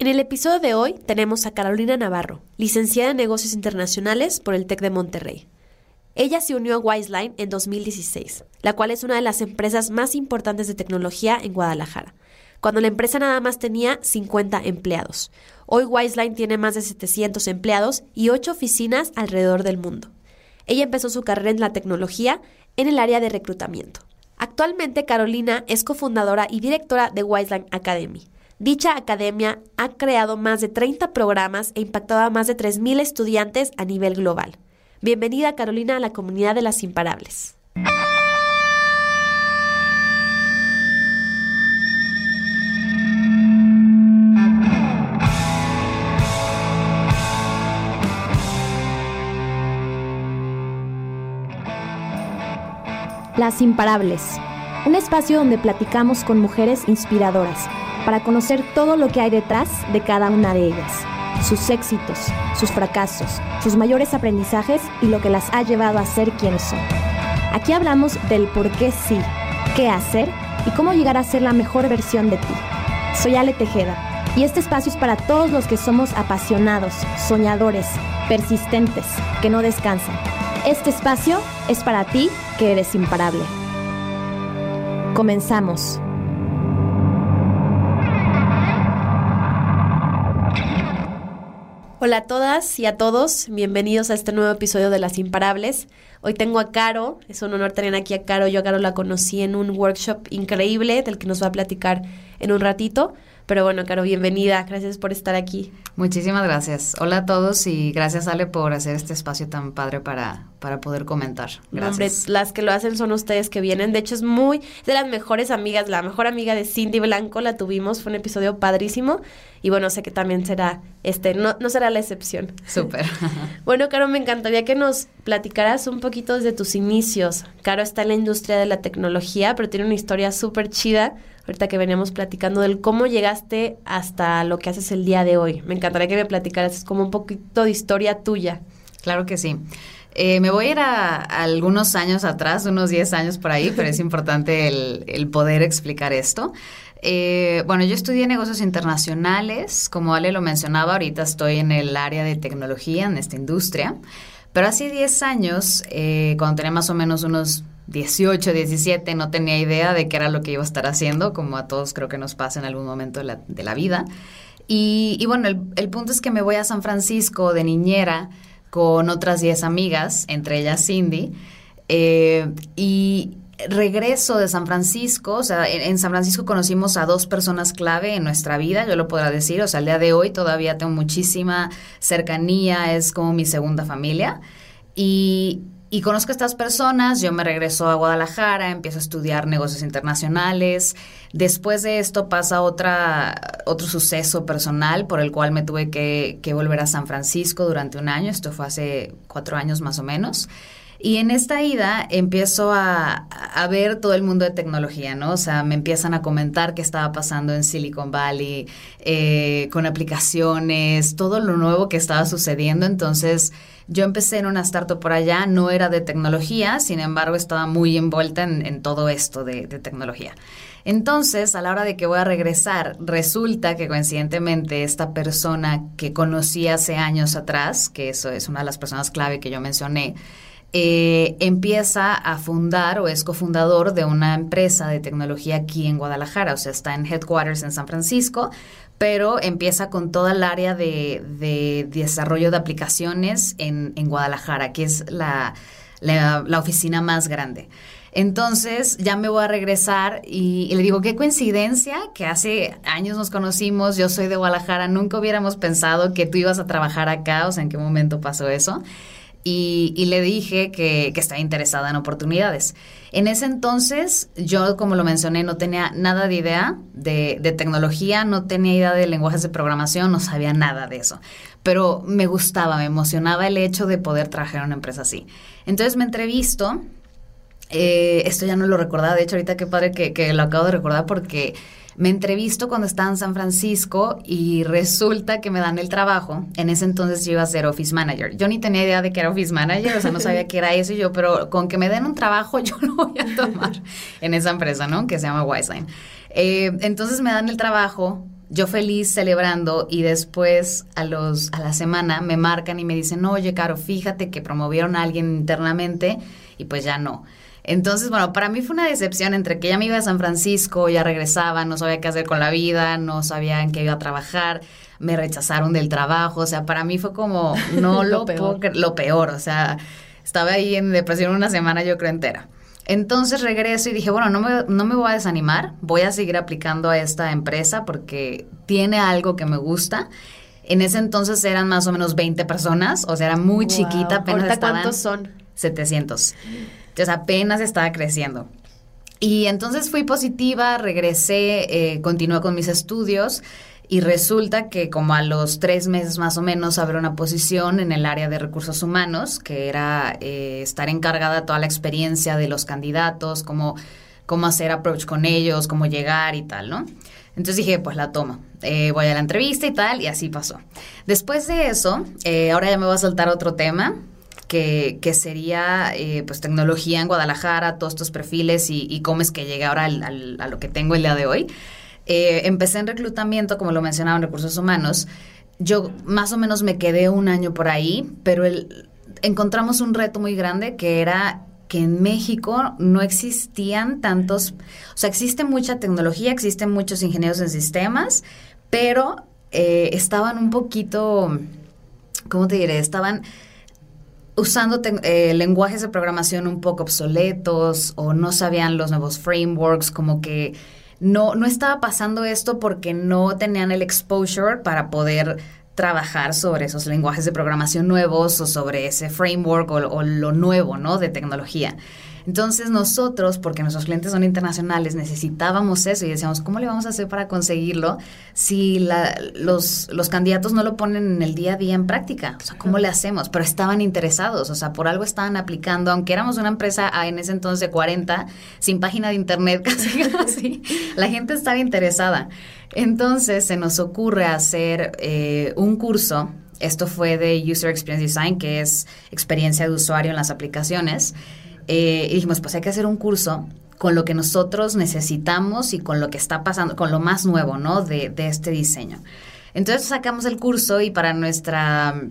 En el episodio de hoy tenemos a Carolina Navarro, licenciada en negocios internacionales por el TEC de Monterrey. Ella se unió a Wiseline en 2016, la cual es una de las empresas más importantes de tecnología en Guadalajara, cuando la empresa nada más tenía 50 empleados. Hoy Wiseline tiene más de 700 empleados y 8 oficinas alrededor del mundo. Ella empezó su carrera en la tecnología en el área de reclutamiento. Actualmente Carolina es cofundadora y directora de Wiseline Academy, Dicha academia ha creado más de 30 programas e impactado a más de 3.000 estudiantes a nivel global. Bienvenida Carolina a la comunidad de las imparables. Las Imparables, un espacio donde platicamos con mujeres inspiradoras para conocer todo lo que hay detrás de cada una de ellas, sus éxitos, sus fracasos, sus mayores aprendizajes y lo que las ha llevado a ser quienes son. Aquí hablamos del por qué sí, qué hacer y cómo llegar a ser la mejor versión de ti. Soy Ale Tejeda y este espacio es para todos los que somos apasionados, soñadores, persistentes, que no descansan. Este espacio es para ti que eres imparable. Comenzamos. Hola a todas y a todos, bienvenidos a este nuevo episodio de Las Imparables. Hoy tengo a Caro, es un honor tener aquí a Caro. Yo a Caro la conocí en un workshop increíble del que nos va a platicar en un ratito. Pero bueno, Caro, bienvenida. Gracias por estar aquí. Muchísimas gracias. Hola a todos y gracias, Ale, por hacer este espacio tan padre para, para poder comentar. Gracias. hombre, las que lo hacen son ustedes que vienen. De hecho, es muy de las mejores amigas. La mejor amiga de Cindy Blanco la tuvimos. Fue un episodio padrísimo. Y bueno, sé que también será, este, no, no será la excepción. Súper. bueno, Caro, me encantaría que nos platicaras un poquito desde tus inicios. Caro está en la industria de la tecnología, pero tiene una historia súper chida ahorita que veníamos platicando del cómo llegaste hasta lo que haces el día de hoy. Me encantaría que me platicaras es como un poquito de historia tuya. Claro que sí. Eh, me voy a ir a, algunos años atrás, unos 10 años por ahí, pero es importante el, poder explicar esto. Eh, bueno, yo estudié negocios internacionales, como Ale lo mencionaba, ahorita estoy en el área de tecnología, en esta industria, pero hace 10 años, eh, cuando tenía más o menos unos 18, 17, no tenía idea de qué era lo que iba a estar haciendo, como a todos creo que nos pasa en algún momento de la, de la vida. Y, bueno, el, el, punto es que me voy a San Francisco de niñera con otras 10 amigas, entre ellas Cindy, eh, y regreso de San Francisco, o sea, en, San Francisco conocimos a dos personas clave en nuestra vida, yo lo podrá decir, o sea, al día de hoy todavía tengo muchísima cercanía, es como mi segunda familia. Y, y conozco a estas personas, yo me regreso a Guadalajara, empiezo a estudiar negocios internacionales. Después de esto pasa otra, otro suceso personal por el cual me tuve que, que volver a San Francisco durante un año. Esto fue hace cuatro años más o menos. Y en esta ida empiezo a, ver todo el mundo de tecnología, ¿no? O sea, me empiezan a comentar qué estaba pasando en Silicon Valley, eh, con aplicaciones, todo lo nuevo que estaba sucediendo. Entonces, yo empecé en una startup por allá, no era de tecnología, sin embargo estaba muy envuelta en, todo esto de, tecnología. Entonces, a la hora de que voy a regresar, resulta que coincidentemente esta persona que conocí hace años atrás, que eso es una de las personas clave que yo mencioné, eh, empieza a fundar o es cofundador de una empresa de tecnología aquí en Guadalajara, o sea, está en headquarters en San Francisco, pero empieza con toda el área de, desarrollo de aplicaciones en, Guadalajara, que es la, oficina más grande. Entonces ya me voy a regresar y, y, le digo, qué coincidencia que hace años nos conocimos, yo soy de Guadalajara, nunca hubiéramos pensado que tú ibas a trabajar acá, o sea, ¿en qué momento pasó eso? Y, le dije que, que, estaba interesada en oportunidades. En ese entonces, yo, como lo mencioné, no tenía nada de idea de, de, tecnología, no tenía idea de lenguajes de programación, no sabía nada de eso. Pero me gustaba, me emocionaba el hecho de poder trabajar en una empresa así. Entonces me entrevisto. Eh, esto ya no lo recordaba, de hecho, ahorita qué padre que, que lo acabo de recordar porque me entrevisto cuando estaba en San Francisco y resulta que me dan el trabajo. En ese entonces yo iba a ser Office Manager. Yo ni tenía idea de que era Office Manager, o sea, no sabía qué era eso y yo, pero con que me den un trabajo yo lo voy a tomar en esa empresa, ¿no? Que se llama Wiseline. Eh, entonces me dan el trabajo yo feliz celebrando y después a los a la semana me marcan y me dicen, "Oye, Caro, fíjate que promovieron a alguien internamente y pues ya no." Entonces, bueno, para mí fue una decepción entre que ya me iba a San Francisco, ya regresaba, no sabía qué hacer con la vida, no sabía en qué iba a trabajar, me rechazaron del trabajo, o sea, para mí fue como no lo, peor. lo peor, o sea, estaba ahí en depresión una semana yo creo entera. Entonces regreso y dije, bueno, no me, no me voy a desanimar, voy a seguir aplicando a esta empresa porque tiene algo que me gusta. En ese entonces eran más o menos 20 personas, o sea, era muy chiquita, apenas ¿Cuántos son? 700. Entonces apenas estaba creciendo. Y entonces fui positiva, regresé, eh, continué con mis estudios y resulta que como a los tres meses más o menos abrió una posición en el área de recursos humanos, que era eh, estar encargada toda la experiencia de los candidatos, cómo, cómo hacer approach con ellos, cómo llegar y tal, ¿no? Entonces dije, pues la tomo. Eh, voy a la entrevista y tal, y así pasó. Después de eso, eh, ahora ya me voy a soltar otro tema, que, sería pues tecnología en Guadalajara, todos estos perfiles y, cómo es que llegué ahora a lo que tengo el día de hoy. Eh, empecé en reclutamiento, como lo mencionaba en recursos humanos. Yo más o menos me quedé un año por ahí, pero el, encontramos un reto muy grande que era que en México no existían tantos, o sea, existe mucha tecnología, existen muchos ingenieros en sistemas, pero eh, estaban un poquito, ¿cómo te diré? Estaban usando eh, lenguajes de programación un poco obsoletos o no sabían los nuevos frameworks, como que no, no estaba pasando esto porque no tenían el exposure para poder trabajar sobre esos lenguajes de programación nuevos o sobre ese framework o, o lo nuevo, ¿no? De tecnología. Entonces nosotros, porque nuestros clientes son internacionales, necesitábamos eso y decíamos, ¿cómo le vamos a hacer para conseguirlo si los, los candidatos no lo ponen en el día a día en práctica? O sea, ¿cómo le hacemos? Pero estaban interesados, o sea, por algo estaban aplicando, aunque éramos una empresa en ese entonces de 40, sin página de internet casi la gente estaba interesada. Entonces se nos ocurre hacer eh, un curso esto fue de User Experience Design, que es experiencia de usuario en las aplicaciones. Eh, y dijimos, pues hay que hacer un curso con lo que nosotros necesitamos y con lo que está pasando, con lo más nuevo, ¿no? De, este diseño. Entonces sacamos el curso y para nuestra mm,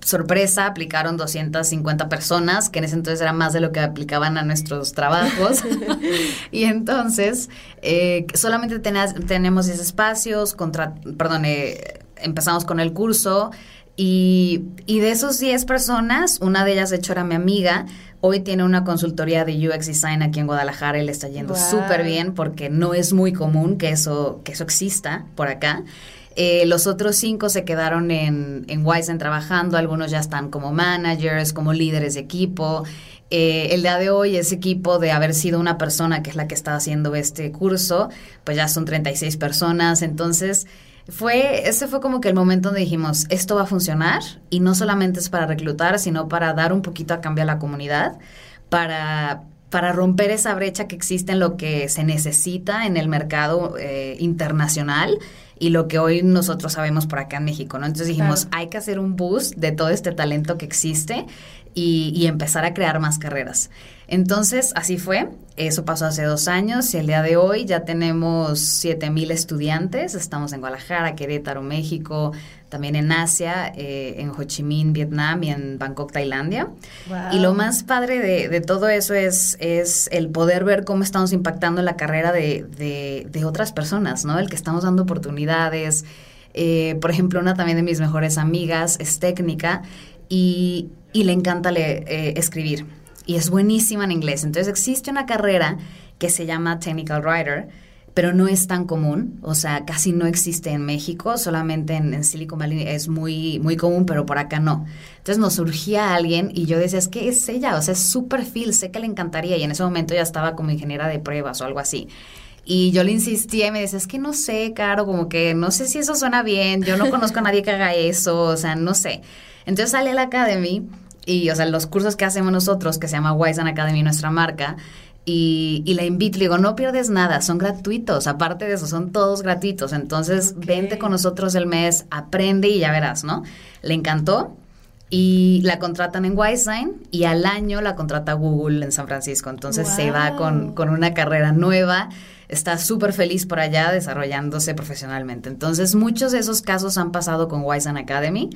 sorpresa aplicaron 250 personas, que en ese entonces era más de lo que aplicaban a nuestros trabajos. y entonces eh, solamente tenemos 10 espacios, contra, perdón, eh, empezamos con el curso. Y, y de esos 10 personas, una de ellas de hecho era mi amiga, Hoy tiene una consultoría de UX Design aquí en Guadalajara y le está yendo súper bien porque no es muy común que eso, que eso exista por acá. Eh, los otros cinco se quedaron en, en Wisen trabajando, algunos ya están como managers, como líderes de equipo. Eh, el día de hoy, ese equipo de haber sido una persona que es la que está haciendo este curso, pues ya son 36 personas. Entonces, fue, ese fue como que el momento donde dijimos, esto va a funcionar y no solamente es para reclutar, sino para dar un poquito a cambio a la comunidad, para, para romper esa brecha que existe en lo que se necesita en el mercado eh, internacional y lo que hoy nosotros sabemos por acá en México, ¿no? Entonces dijimos, hay que hacer un boost de todo este talento que existe y, y empezar a crear más carreras. Entonces, así fue. Eso pasó hace dos años y el día de hoy ya tenemos 7.000 estudiantes. Estamos en Guadalajara, Querétaro, México, también en Asia, eh, en Ho Chi Minh, Vietnam y en Bangkok, Tailandia. Y lo más padre de, todo eso es, es el poder ver cómo estamos impactando la carrera de, de, otras personas, ¿no? El que estamos dando oportunidades. Eh, por ejemplo, una también de mis mejores amigas es técnica y, y le encanta eh, escribir y es buenísima en inglés. Entonces existe una carrera que se llama Technical Writer, pero no es tan común, o sea, casi no existe en México, solamente en, Silicon Valley es muy, muy común, pero por acá no. Entonces nos surgía alguien y yo decía, es que es ella, o sea, es su perfil, sé que le encantaría y en ese momento ya estaba como ingeniera de pruebas o algo así. Y yo le insistía y me decía, es que no sé, Caro, como que no sé si eso suena bien, yo no conozco a nadie que haga eso, o sea, no sé. Entonces sale a la Academy y, o sea, los cursos que hacemos nosotros, que se llama Wise Academy, nuestra marca, y, y, la invito, le digo, no pierdes nada, son gratuitos, aparte de eso, son todos gratuitos, entonces vente con nosotros el mes, aprende y ya verás, ¿no? Le encantó y la contratan en Wiseline y al año la contrata Google en San Francisco, entonces se va con, con una carrera nueva está súper feliz por allá desarrollándose profesionalmente. Entonces, muchos de esos casos han pasado con Wiseman Academy.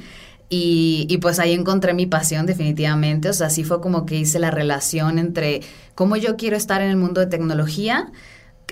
Y, pues ahí encontré mi pasión definitivamente, o sea, así fue como que hice la relación entre cómo yo quiero estar en el mundo de tecnología,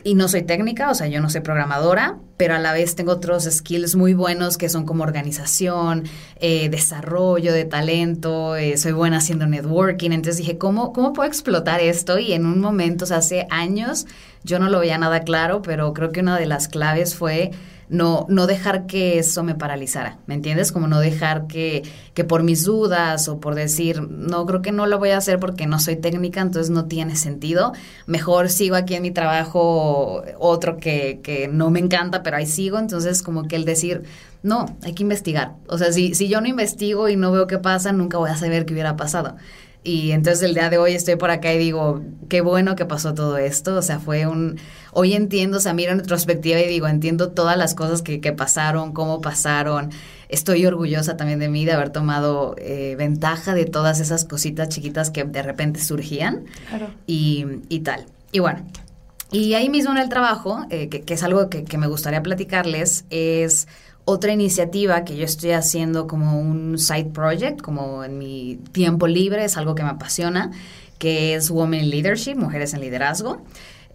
y no soy técnica, o sea, yo no soy programadora, pero a la vez tengo otros skills muy buenos que son como organización, eh, desarrollo de talento, eh, soy buena haciendo networking. Entonces dije, ¿cómo, ¿cómo puedo explotar esto? Y en un momento, o sea, hace años, yo no lo veía nada claro, pero creo que una de las claves fue no, no dejar que eso me paralizara, ¿me entiendes? Como no dejar que, que por mis dudas o por decir, no, creo que no lo voy a hacer porque no soy técnica, entonces no tiene sentido. Mejor sigo aquí en mi trabajo otro que, que no me encanta, pero ahí sigo. Entonces, como que el decir, no, hay que investigar. O sea, si, si yo no investigo y no veo qué pasa, nunca voy a saber qué hubiera pasado. Y entonces el día de hoy estoy por acá y digo, qué bueno que pasó todo esto. O sea, fue un... Hoy entiendo, o sea, miro en retrospectiva y digo, entiendo todas las cosas que, que pasaron, cómo pasaron. Estoy orgullosa también de mí de haber tomado eh, ventaja de todas esas cositas chiquitas que de repente surgían. Claro. Y, y tal. Y bueno, y ahí mismo en el trabajo, eh, que, que, es algo que, que me gustaría platicarles, es otra iniciativa que yo estoy haciendo como un side project, como en mi tiempo libre, es algo que me apasiona, que es Women in Leadership, Mujeres en Liderazgo.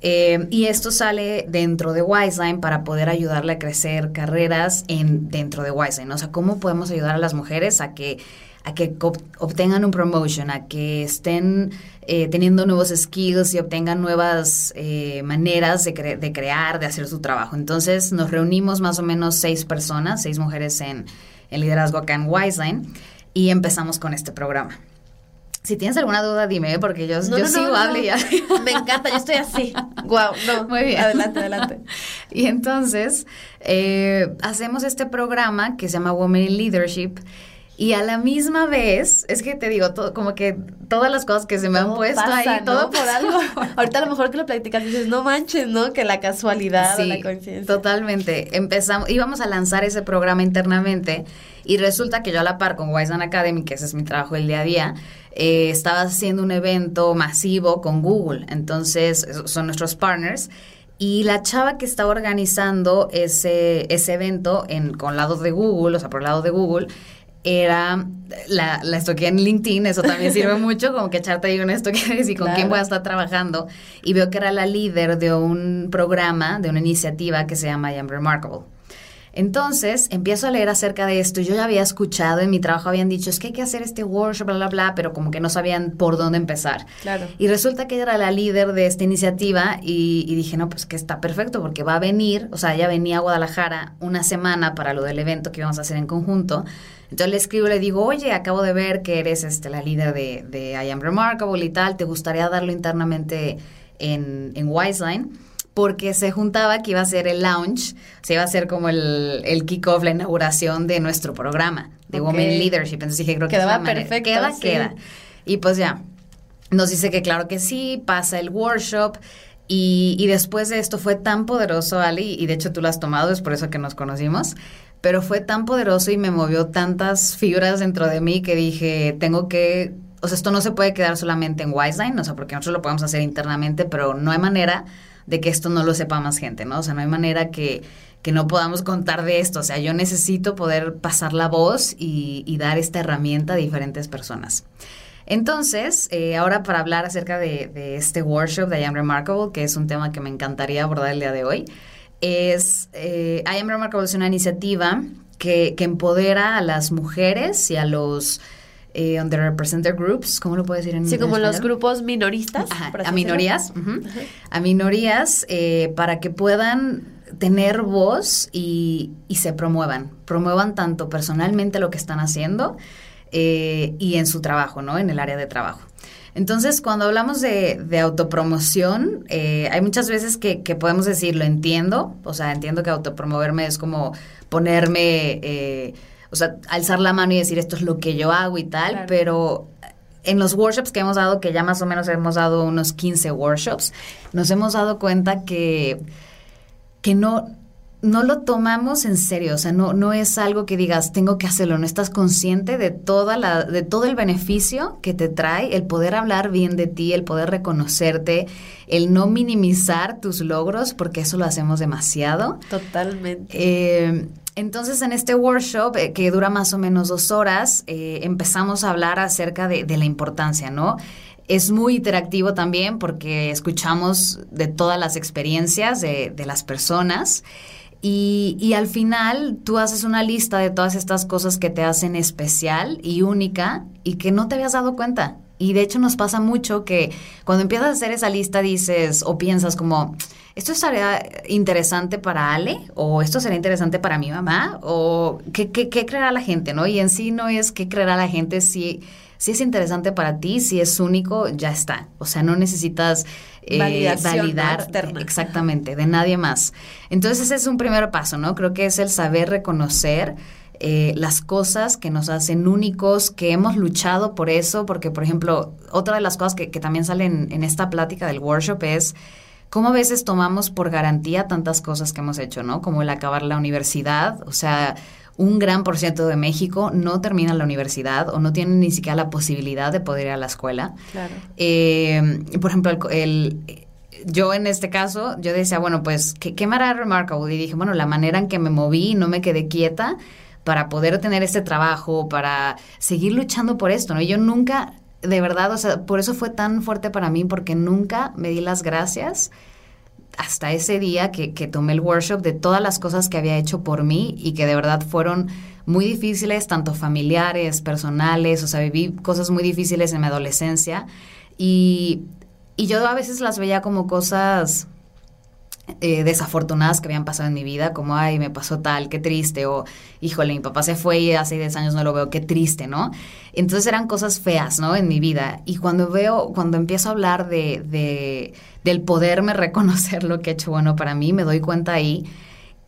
Eh, y esto sale dentro de Wiseline para poder ayudarle a crecer carreras en, dentro de Wiseline. O sea, ¿cómo podemos ayudar a las mujeres a que a que obtengan un promotion, a que estén eh, teniendo nuevos skills y obtengan nuevas eh, maneras de, de, crear, de hacer su trabajo. Entonces nos reunimos más o menos seis personas, seis mujeres en, en liderazgo acá en Wiseline y empezamos con este programa. Si tienes alguna duda, dime, porque yo, yo sigo hable ya. Me encanta, yo estoy así. Wow, no. Muy bien. Adelante, adelante. y entonces, eh, hacemos este programa que se llama Women in Leadership y a la misma vez, es que te digo, todo, como que todas las cosas que se me han puesto ahí, todo por algo. Ahorita a lo mejor que lo platicas dices, no manches, ¿no? Que la casualidad o la coincidencia. Totalmente. Empezamos, íbamos a lanzar ese programa internamente y resulta que yo a la par con Wiseman Academy, que ese es mi trabajo el día a día, eh, estaba haciendo un evento masivo con Google. Entonces, son nuestros partners. Y la chava que estaba organizando ese, ese evento en, con lado de Google, o sea, por el lado de Google, era la, la estoqué en LinkedIn, eso también sirve mucho, como que echarte ahí un esto que decir con quién voy a estar trabajando. Y veo que era la líder de un programa, de una iniciativa que se llama I Am Remarkable. Entonces empiezo a leer acerca de esto. Yo ya había escuchado en mi trabajo, habían dicho, es que hay que hacer este workshop, bla, bla, bla, pero como que no sabían por dónde empezar. Claro. Y resulta que ella era la líder de esta iniciativa y, y, dije, no, pues que está perfecto porque va a venir, o sea, ella venía a Guadalajara una semana para lo del evento que íbamos a hacer en conjunto. Entonces le escribo, le digo, oye, acabo de ver que eres este, la líder de, de I Am Remarkable y tal, ¿te gustaría darlo internamente en, en Wiseline? Porque se juntaba que iba a ser el launch, se iba a ser como el, el kickoff, la inauguración de nuestro programa de okay. Women Leadership. Entonces dije, creo que quedaba perfecto. Queda, sí. queda. Y pues ya, nos dice que claro que sí, pasa el workshop. Y, y, después de esto fue tan poderoso, Ali, y de hecho tú lo has tomado, es por eso que nos conocimos, pero fue tan poderoso y me movió tantas fibras dentro de mí que dije, tengo que, o sea, esto no se puede quedar solamente en Wiseline, o sea, porque nosotros lo podemos hacer internamente, pero no hay manera de que esto no lo sepa más gente, ¿no? O sea, no hay manera que, que no podamos contar de esto, o sea, yo necesito poder pasar la voz y, y dar esta herramienta a diferentes personas. Entonces, eh, ahora para hablar acerca de, de, este workshop de I Am Remarkable, que es un tema que me encantaría abordar el día de hoy, es eh, I Am Remarkable es una iniciativa que, que, empodera a las mujeres y a los eh, underrepresented groups, ¿cómo lo puedo decir en Sí, en como español? los grupos minoristas. Ajá, a minorías, uh -huh, a minorías eh, para que puedan tener voz y, y, se promuevan, promuevan tanto personalmente lo que están haciendo eh, y en su trabajo, ¿no? En el área de trabajo. Entonces, cuando hablamos de, de autopromoción, eh, hay muchas veces que, que, podemos decir, lo entiendo, o sea, entiendo que autopromoverme es como ponerme, eh, o sea, alzar la mano y decir esto es lo que yo hago y tal, claro. pero en los workshops que hemos dado, que ya más o menos hemos dado unos 15 workshops, nos hemos dado cuenta que, que no, no lo tomamos en serio, o sea, no, no es algo que digas, tengo que hacerlo, no estás consciente de, toda la, de todo el beneficio que te trae el poder hablar bien de ti, el poder reconocerte, el no minimizar tus logros, porque eso lo hacemos demasiado. Totalmente. Eh, entonces, en este workshop, eh, que dura más o menos dos horas, eh, empezamos a hablar acerca de, de la importancia, ¿no? Es muy interactivo también porque escuchamos de todas las experiencias de, de las personas. Y, y, al final tú haces una lista de todas estas cosas que te hacen especial y única y que no te habías dado cuenta. Y de hecho nos pasa mucho que cuando empiezas a hacer esa lista dices o piensas como, ¿esto sería interesante para Ale? ¿O esto sería interesante para mi mamá? ¿O qué, qué, qué creerá la gente? ¿no? Y en sí no es qué creerá la gente si si es interesante para ti, si es único, ya está. O sea, no necesitas eh, validar exactamente de nadie más. Entonces ese es un primer paso, ¿no? Creo que es el saber reconocer eh, las cosas que nos hacen únicos, que hemos luchado por eso, porque por ejemplo, otra de las cosas que, que también salen en esta plática del workshop es cómo a veces tomamos por garantía tantas cosas que hemos hecho, ¿no? Como el acabar la universidad, o sea, un gran por ciento de México no termina la universidad o no tiene ni siquiera la posibilidad de poder ir a la escuela. Claro. Eh, por ejemplo, el, yo en este caso, yo decía, bueno, pues, ¿qué, qué me hará remarkable? Y dije, bueno, la manera en que me moví y no me quedé quieta para poder tener este trabajo, para seguir luchando por esto, ¿no? Y yo nunca, de verdad, o sea, por eso fue tan fuerte para mí, porque nunca me di las gracias hasta ese día que, que, tomé el workshop de todas las cosas que había hecho por mí y que de verdad fueron muy difíciles, tanto familiares, personales, o sea, viví cosas muy difíciles en mi adolescencia. Y, y yo a veces las veía como cosas eh, desafortunadas que habían pasado en mi vida, como, ay, me pasó tal, qué triste, o, híjole, mi papá se fue y hace 10 años no lo veo, qué triste, ¿no? Entonces eran cosas feas, ¿no? En mi vida. Y cuando veo, cuando empiezo a hablar de, de del poderme reconocer lo que he hecho bueno para mí, me doy cuenta ahí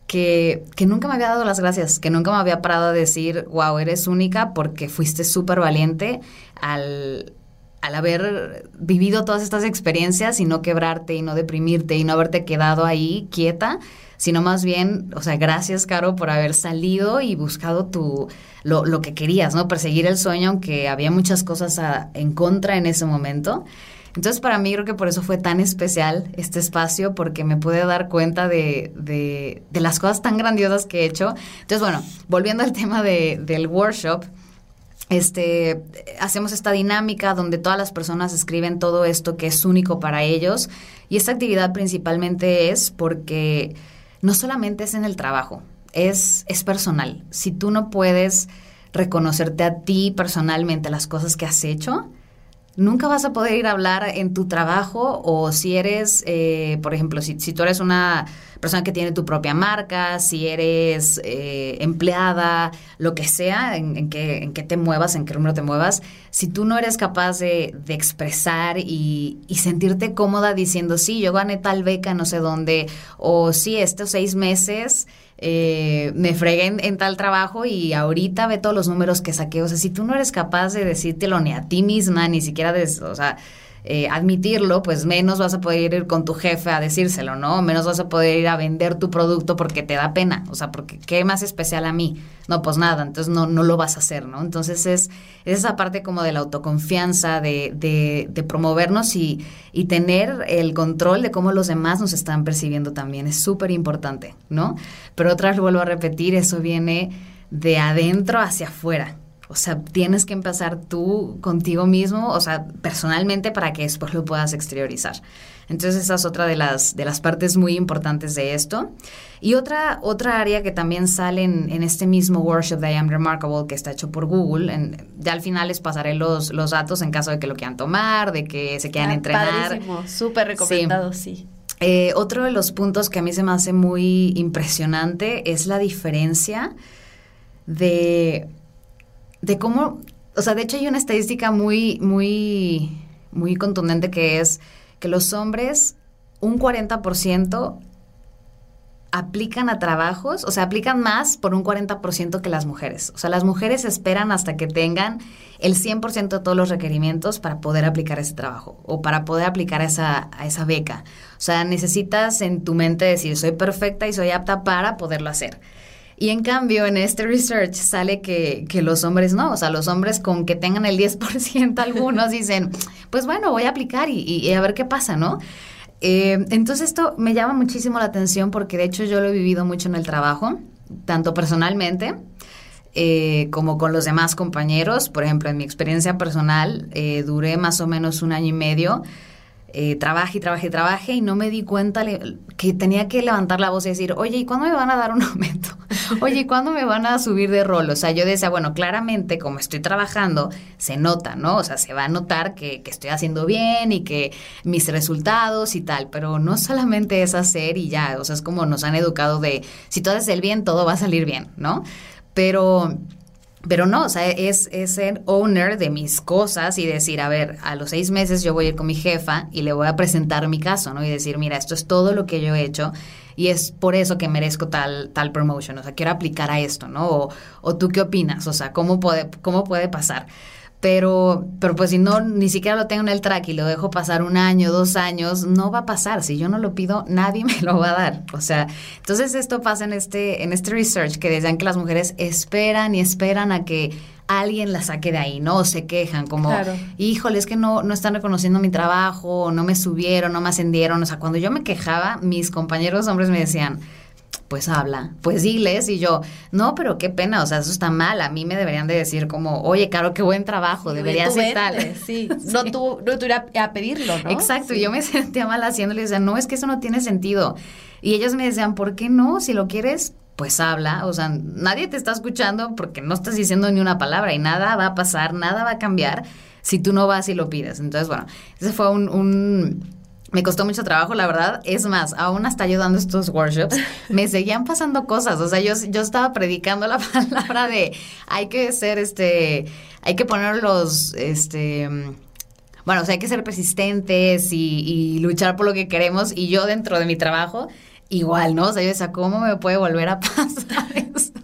que, que, nunca me había dado las gracias, que nunca me había parado a decir, wow, eres única porque fuiste súper valiente al, al haber vivido todas estas experiencias y no quebrarte y no deprimirte y no haberte quedado ahí quieta, sino más bien, o sea, gracias, Caro, por haber salido y buscado tu, lo, lo que querías, ¿no? Perseguir el sueño, aunque había muchas cosas en contra en ese momento. Entonces, para mí creo que por eso fue tan especial este espacio, porque me pude dar cuenta de, de, de las cosas tan grandiosas que he hecho. Entonces, bueno, volviendo al tema de, del workshop, este, hacemos esta dinámica donde todas las personas escriben todo esto que es único para ellos y esta actividad principalmente es porque no solamente es en el trabajo, es, es personal. Si tú no puedes reconocerte a ti personalmente las cosas que has hecho, nunca vas a poder ir a hablar en tu trabajo o si eres, eh, por ejemplo, si, si, tú eres una persona que tiene tu propia marca, si eres eh, empleada, lo que sea, en, en, qué, en qué te muevas, en qué número te muevas, si tú no eres capaz de, de expresar y, y, sentirte cómoda diciendo, sí, yo gané tal beca, no sé dónde, o sí, estos seis meses eh, me fregué en, tal trabajo y ahorita ve todos los números que saqué. O sea, si tú no eres capaz de decírtelo ni a ti misma, ni siquiera de, o sea, eh, admitirlo, pues menos vas a poder ir con tu jefe a decírselo, ¿no? Menos vas a poder ir a vender tu producto porque te da pena, o sea, porque ¿qué más especial a mí? No, pues nada, entonces no, no lo vas a hacer, ¿no? Entonces es, es esa parte como de la autoconfianza, de, de, de promovernos y, y tener el control de cómo los demás nos están percibiendo también, es súper importante, ¿no? Pero otra vez vuelvo a repetir, eso viene de adentro hacia afuera. O sea, tienes que empezar tú contigo mismo, o sea, personalmente para que después lo puedas exteriorizar. Entonces esa es otra de las, de las partes muy importantes de esto. Y otra, otra área que también sale en, en este mismo workshop de I Am Remarkable que está hecho por Google, en, ya al final les pasaré los, los datos en caso de que lo quieran tomar, de que se quieran ah, entrenar. Padrísimo, súper recomendado, sí. sí. Eh, otro de los puntos que a mí se me hace muy impresionante es la diferencia de de cómo, o sea, de hecho hay una estadística muy, muy, muy contundente que es que los hombres, un 40% aplican a trabajos, o sea, aplican más por un 40% que las mujeres. O sea, las mujeres esperan hasta que tengan el 100% de todos los requerimientos para poder aplicar ese trabajo o para poder aplicar esa, esa beca. O sea, necesitas en tu mente decir, soy perfecta y soy apta para poderlo hacer. Y en cambio, en este research sale que, que, los hombres no, o sea, los hombres con que tengan el 10% algunos dicen, pues bueno, voy a aplicar y, y a ver qué pasa, ¿no? Eh, entonces esto me llama muchísimo la atención porque de hecho yo lo he vivido mucho en el trabajo, tanto personalmente eh, como con los demás compañeros. Por ejemplo, en mi experiencia personal eh, duré más o menos un año y medio eh, trabaje y trabaje y trabaje y no me di cuenta que tenía que levantar la voz y decir, oye, ¿y cuándo me van a dar un aumento? Oye, ¿y cuándo me van a subir de rol? O sea, yo decía, bueno, claramente como estoy trabajando, se nota, ¿no? O sea, se va a notar que, que estoy haciendo bien y que mis resultados y tal, pero no solamente es hacer y ya, o sea, es como nos han educado de, si tú haces el bien, todo va a salir bien, ¿no? Pero pero no, o sea, es, es ser owner de mis cosas y decir, a ver, a los seis meses yo voy a ir con mi jefa y le voy a presentar mi caso, ¿no? Y decir, mira, esto es todo lo que yo he hecho y es por eso que merezco tal, tal promotion, o sea, quiero aplicar a esto, ¿no? O, o tú qué opinas, o sea, ¿cómo puede, cómo puede pasar? Pero, pero pues si no, ni siquiera lo tengo en el track y lo dejo pasar un año, dos años, no va a pasar. Si yo no lo pido, nadie me lo va a dar. O sea, entonces esto pasa en este, en este research que decían que las mujeres esperan y esperan a que alguien la saque de ahí, ¿no? O se quejan como, híjole, es que no, no están reconociendo mi trabajo, no me subieron, no me ascendieron. O sea, cuando yo me quejaba, mis compañeros hombres me decían, pues habla, pues diles y yo, no, pero qué pena, o sea, eso está mal, a mí me deberían de decir como, oye, claro, qué buen trabajo, debería ser tal. Sí, no tú, no tú ir a, pedirlo, ¿no? Exacto, yo me sentía mal haciéndolo y decía, no, es que eso no tiene sentido. Y ellos me decían, ¿por qué no? Si lo quieres, pues habla, o sea, nadie te está escuchando porque no estás diciendo ni una palabra y nada va a pasar, nada va a cambiar si tú no vas y lo pides. Entonces, bueno, ese fue un me costó mucho trabajo, la verdad. Es más, aún hasta yo dando estos workshops, me seguían pasando cosas. O sea, yo, yo estaba predicando la palabra de hay que ser este, hay que poner los, este, bueno, o sea, hay que ser persistentes y, y luchar por lo que queremos. Y yo dentro de mi trabajo, igual, ¿no? O sea, yo decía, ¿cómo me puede volver a pasar esto?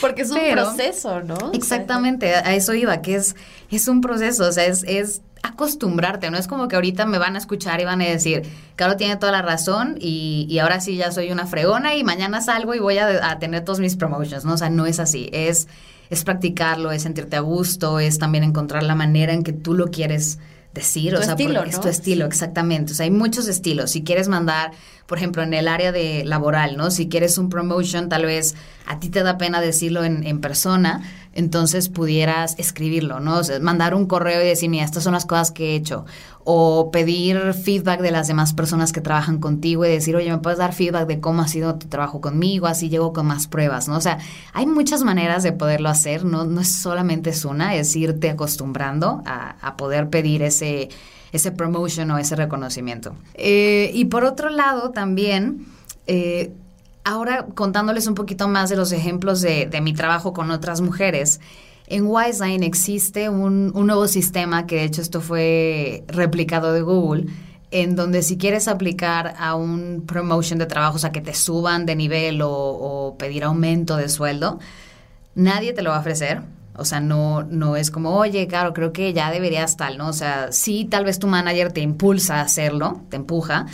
Porque es un proceso, ¿no? Exactamente, a eso iba, que es, es un proceso, o sea, es, es acostumbrarte, no es como que ahorita me van a escuchar y van a decir, Caro tiene toda la razón y, y ahora sí ya soy una fregona y mañana salgo y voy a, a, tener todos mis promotions, ¿no? O sea, no es así, es, es practicarlo, es sentirte a gusto, es también encontrar la manera en que tú lo quieres decir, o sea, estilo, es tu estilo, exactamente. O sea, hay muchos estilos. Si quieres mandar, por ejemplo, en el área de laboral, ¿no? Si quieres un promotion, tal vez a ti te da pena decirlo en, en persona, entonces pudieras escribirlo, ¿no? O sea, mandar un correo y decir, mira, estas son las cosas que he hecho. O pedir feedback de las demás personas que trabajan contigo y decir, oye, ¿me puedes dar feedback de cómo ha sido tu trabajo conmigo? Así llego con más pruebas, ¿no? O sea, hay muchas maneras de poderlo hacer, no, no es solamente es una, es irte acostumbrando a, poder pedir ese, ese promotion o ese reconocimiento. Eh, y por otro lado, también... Eh, ahora contándoles un poquito más de los ejemplos de, mi trabajo con otras mujeres, en Wiseline existe un, nuevo sistema que de hecho esto fue replicado de Google, en donde si quieres aplicar a un promotion de trabajo, o sea, que te suban de nivel o, pedir aumento de sueldo, nadie te lo va a ofrecer. O sea, no, no es como, oye, claro, creo que ya deberías tal, ¿no? O sea, sí, tal vez tu manager te impulsa a hacerlo, te empuja,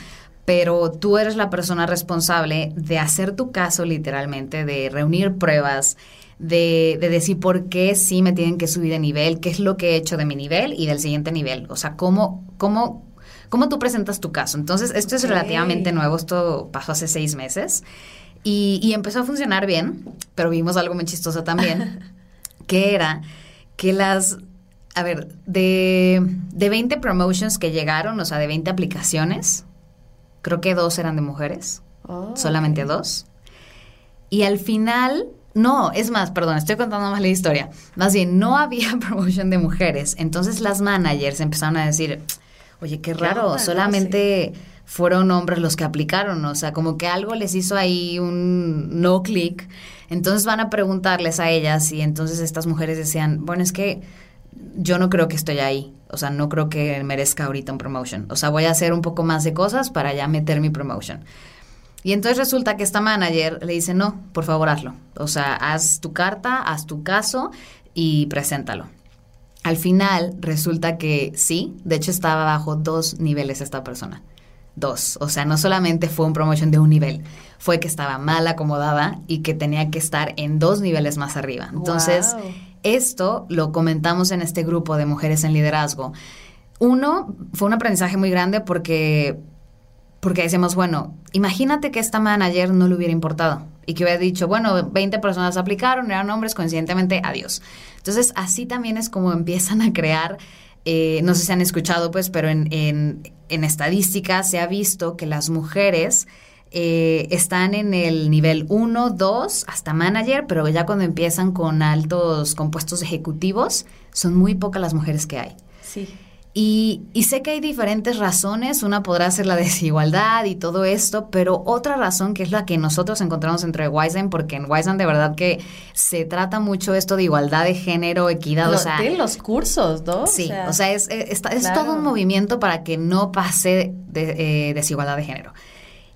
pero tú eres la persona responsable de hacer tu caso literalmente, de reunir pruebas, de, de, decir por qué sí me tienen que subir de nivel, qué es lo que he hecho de mi nivel y del siguiente nivel. O sea, cómo, cómo, cómo tú presentas tu caso. Entonces, esto es relativamente nuevo, esto pasó hace seis meses y, y empezó a funcionar bien, pero vimos algo muy chistoso también, que era que las a ver, de, de 20 promotions que llegaron, o sea, de 20 aplicaciones, creo que dos eran de mujeres, oh, solamente dos. Y al final, no, es más, perdón, estoy contando más la historia. Más bien, no había promotion de mujeres. Entonces las managers empezaron a decir, oye, qué raro, solamente fueron hombres los que aplicaron, o sea, como que algo les hizo ahí un no click. Entonces van a preguntarles a ellas y entonces estas mujeres decían, bueno, es que yo no creo que estoy ahí. O sea, no creo que merezca ahorita un promotion. O sea, voy a hacer un poco más de cosas para ya meter mi promotion. Y entonces resulta que esta manager le dice, no, por favor hazlo. O sea, haz tu carta, haz tu caso y preséntalo. Al final resulta que sí, de hecho estaba bajo dos niveles esta persona. Dos. O sea, no solamente fue un promotion de un nivel, fue que estaba mal acomodada y que tenía que estar en dos niveles más arriba. Entonces, esto lo comentamos en este grupo de mujeres en liderazgo. Uno, fue un aprendizaje muy grande porque porque decimos, bueno, imagínate que esta manager no le hubiera importado y que hubiera dicho, bueno, 20 personas aplicaron, eran hombres, coincidentemente, adiós. Entonces, así también es como empiezan a crear, eh, no sé si han escuchado, pues, pero en, en, en estadística se ha visto que las mujeres eh, están en el nivel 1, 2, hasta manager, pero ya cuando empiezan con altos compuestos ejecutivos, son muy pocas las mujeres que hay. Sí. Y, sé que hay diferentes razones, una podrá ser la desigualdad y todo esto, pero otra razón que es la que nosotros encontramos dentro de Wiseman, porque en Wiseman de verdad que se trata mucho esto de igualdad de género, equidad, o sea... los cursos, ¿no? Sí, o sea, es, es, todo un movimiento para que no pase de, eh, desigualdad de género.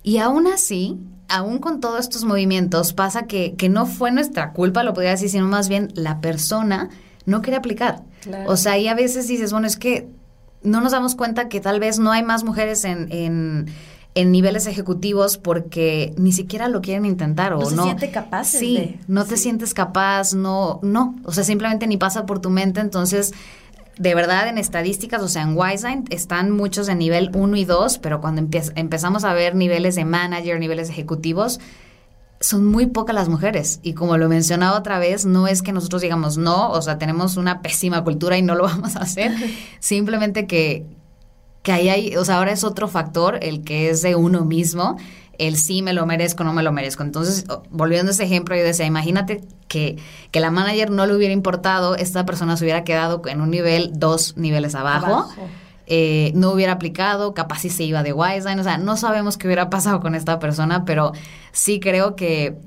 Y aún así, aún con todos estos movimientos, pasa que, que no fue nuestra culpa, lo podría decir, sino más bien la persona no quiere aplicar. O sea, y a veces dices, bueno, es que no nos damos cuenta que tal vez no hay más mujeres en, en, niveles ejecutivos porque ni siquiera lo quieren intentar o no. No se siente capaz. Sí, no te sientes capaz, no, no. O sea, simplemente ni pasa por tu mente. Entonces, de verdad, en estadísticas, o sea, en Wiseline están muchos en nivel 1 y 2, pero cuando empezamos a ver niveles de manager, niveles ejecutivos, son muy pocas las mujeres. Y como lo mencionaba otra vez, no es que nosotros digamos no, o sea, tenemos una pésima cultura y no lo vamos a hacer. Simplemente que, que ahí hay, o sea, ahora es otro factor, el que es de uno mismo, el sí me lo merezco, no me lo merezco. Entonces, volviendo a ese ejemplo, yo decía, imagínate que, que la manager no le hubiera importado, esta persona se hubiera quedado en un nivel, dos niveles abajo. Eh, no hubiera aplicado, capaz si se iba de Wiseline, o sea, no sabemos qué hubiera pasado con esta persona, pero sí creo que,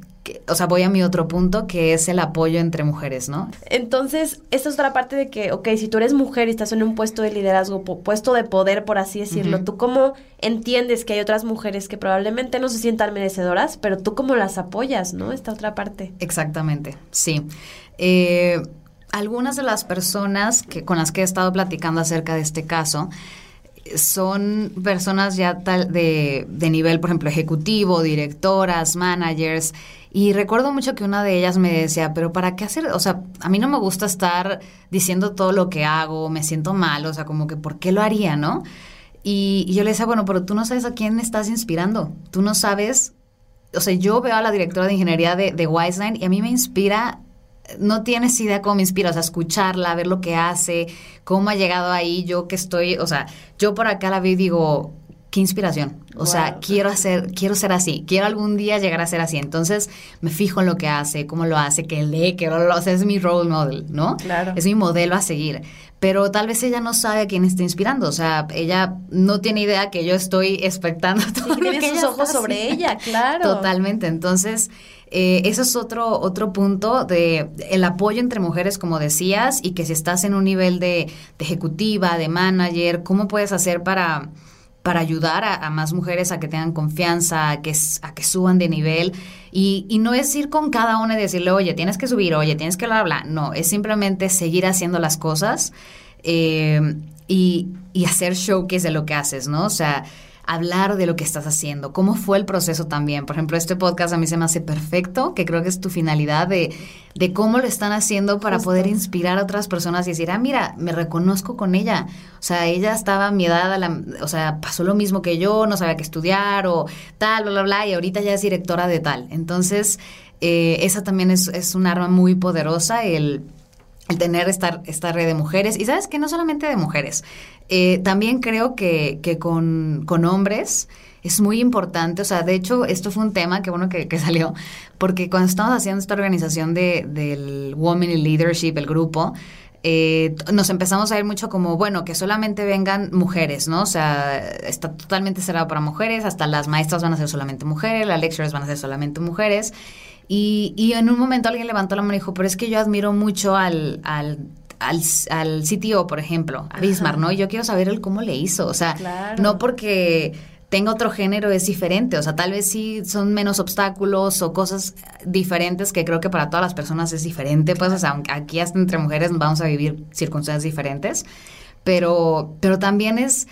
o sea, voy a mi otro punto, que es el apoyo entre mujeres, ¿no? Entonces, esta es otra parte de que, ok, si tú eres mujer y estás en un puesto de liderazgo, puesto de poder, por así decirlo, ¿tú cómo entiendes que hay otras mujeres que probablemente no se sientan merecedoras, pero tú cómo las apoyas, ¿no? Esta otra parte. Exactamente, sí. Eh, algunas de las personas que, con las que he estado platicando acerca de este caso son personas ya tal de, de nivel, por ejemplo, ejecutivo, directoras, managers. Y recuerdo mucho que una de ellas me decía, pero ¿para qué hacer? O sea, a mí no me gusta estar diciendo todo lo que hago, me siento mal, o sea, como que ¿por qué lo haría, no? Y, yo le decía, bueno, pero tú no sabes a quién estás inspirando, tú no sabes, o sea, yo veo a la directora de ingeniería de, de Wiseline y a mí me inspira no tienes idea cómo me inspira, o sea, escucharla, ver lo que hace, cómo ha llegado ahí, yo que estoy, o sea, yo por acá la veo y digo, qué inspiración. O sea, quiero hacer, quiero ser así, quiero algún día llegar a ser así. Entonces, me fijo en lo que hace, cómo lo hace, que lee, que lo hace, es mi role model, ¿no? Claro. Es mi modelo a seguir. Pero tal vez ella no sabe a quién está inspirando. O sea, ella no tiene idea que yo estoy expectando todo sí, tiene sus ojos sobre ella, claro. Totalmente. Entonces, eh, eso es otro, otro punto de el apoyo entre mujeres, como decías, y que si estás en un nivel de, ejecutiva, de manager, ¿cómo puedes hacer para para ayudar a, más mujeres a que tengan confianza, a que, a que suban de nivel. Y, y, no es ir con cada una y decirle, oye, tienes que subir, oye, tienes que hablar. No, es simplemente seguir haciendo las cosas eh, y, y hacer showcase de lo que haces, ¿no? O sea, hablar de lo que estás haciendo, cómo fue el proceso también. Por ejemplo, este podcast a mí se me hace perfecto, que creo que es tu finalidad de, de cómo lo están haciendo para poder inspirar a otras personas y decir, ah, mira, me reconozco con ella. O sea, ella estaba a mi edad, o sea, pasó lo mismo que yo, no sabía qué estudiar o tal, bla, bla, bla, y ahorita ya es directora de tal. Entonces, eh, esa también es, es un arma muy poderosa, el el tener esta, esta red de mujeres. Y sabes que no solamente de mujeres, eh, también creo que, que con, con, hombres es muy importante. O sea, de hecho, esto fue un tema, que bueno que, que salió, porque cuando estábamos haciendo esta organización de, del Women in Leadership, el grupo, eh, nos empezamos a ir mucho como, bueno, que solamente vengan mujeres, ¿no? O sea, está totalmente cerrado para mujeres, hasta las maestras van a ser solamente mujeres, las lectures van a ser solamente mujeres. Y, y en un momento alguien levantó la mano y dijo, pero es que yo admiro mucho al, al al, al CTO, por ejemplo, a Bismarck, ¿no? Y yo quiero saber él cómo le hizo. O sea, no porque tenga otro género es diferente. O sea, tal vez sí son menos obstáculos o cosas diferentes que creo que para todas las personas es diferente. Pues, o sea, aunque aquí hasta entre mujeres vamos a vivir circunstancias diferentes. Pero, pero también es,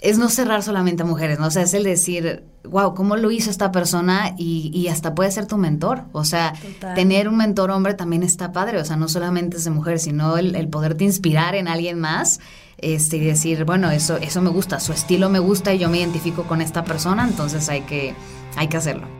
es no cerrar solamente a mujeres, ¿no? O sea, es el decir, wow, ¿cómo lo hizo esta persona? Y, y hasta puede ser tu mentor. O sea, tener un mentor hombre también está padre. O sea, no solamente es de mujer, sino el, el poderte inspirar en alguien más este, y decir, bueno, eso, eso me gusta, su estilo me gusta y yo me identifico con esta persona, entonces hay que, hay que hacerlo.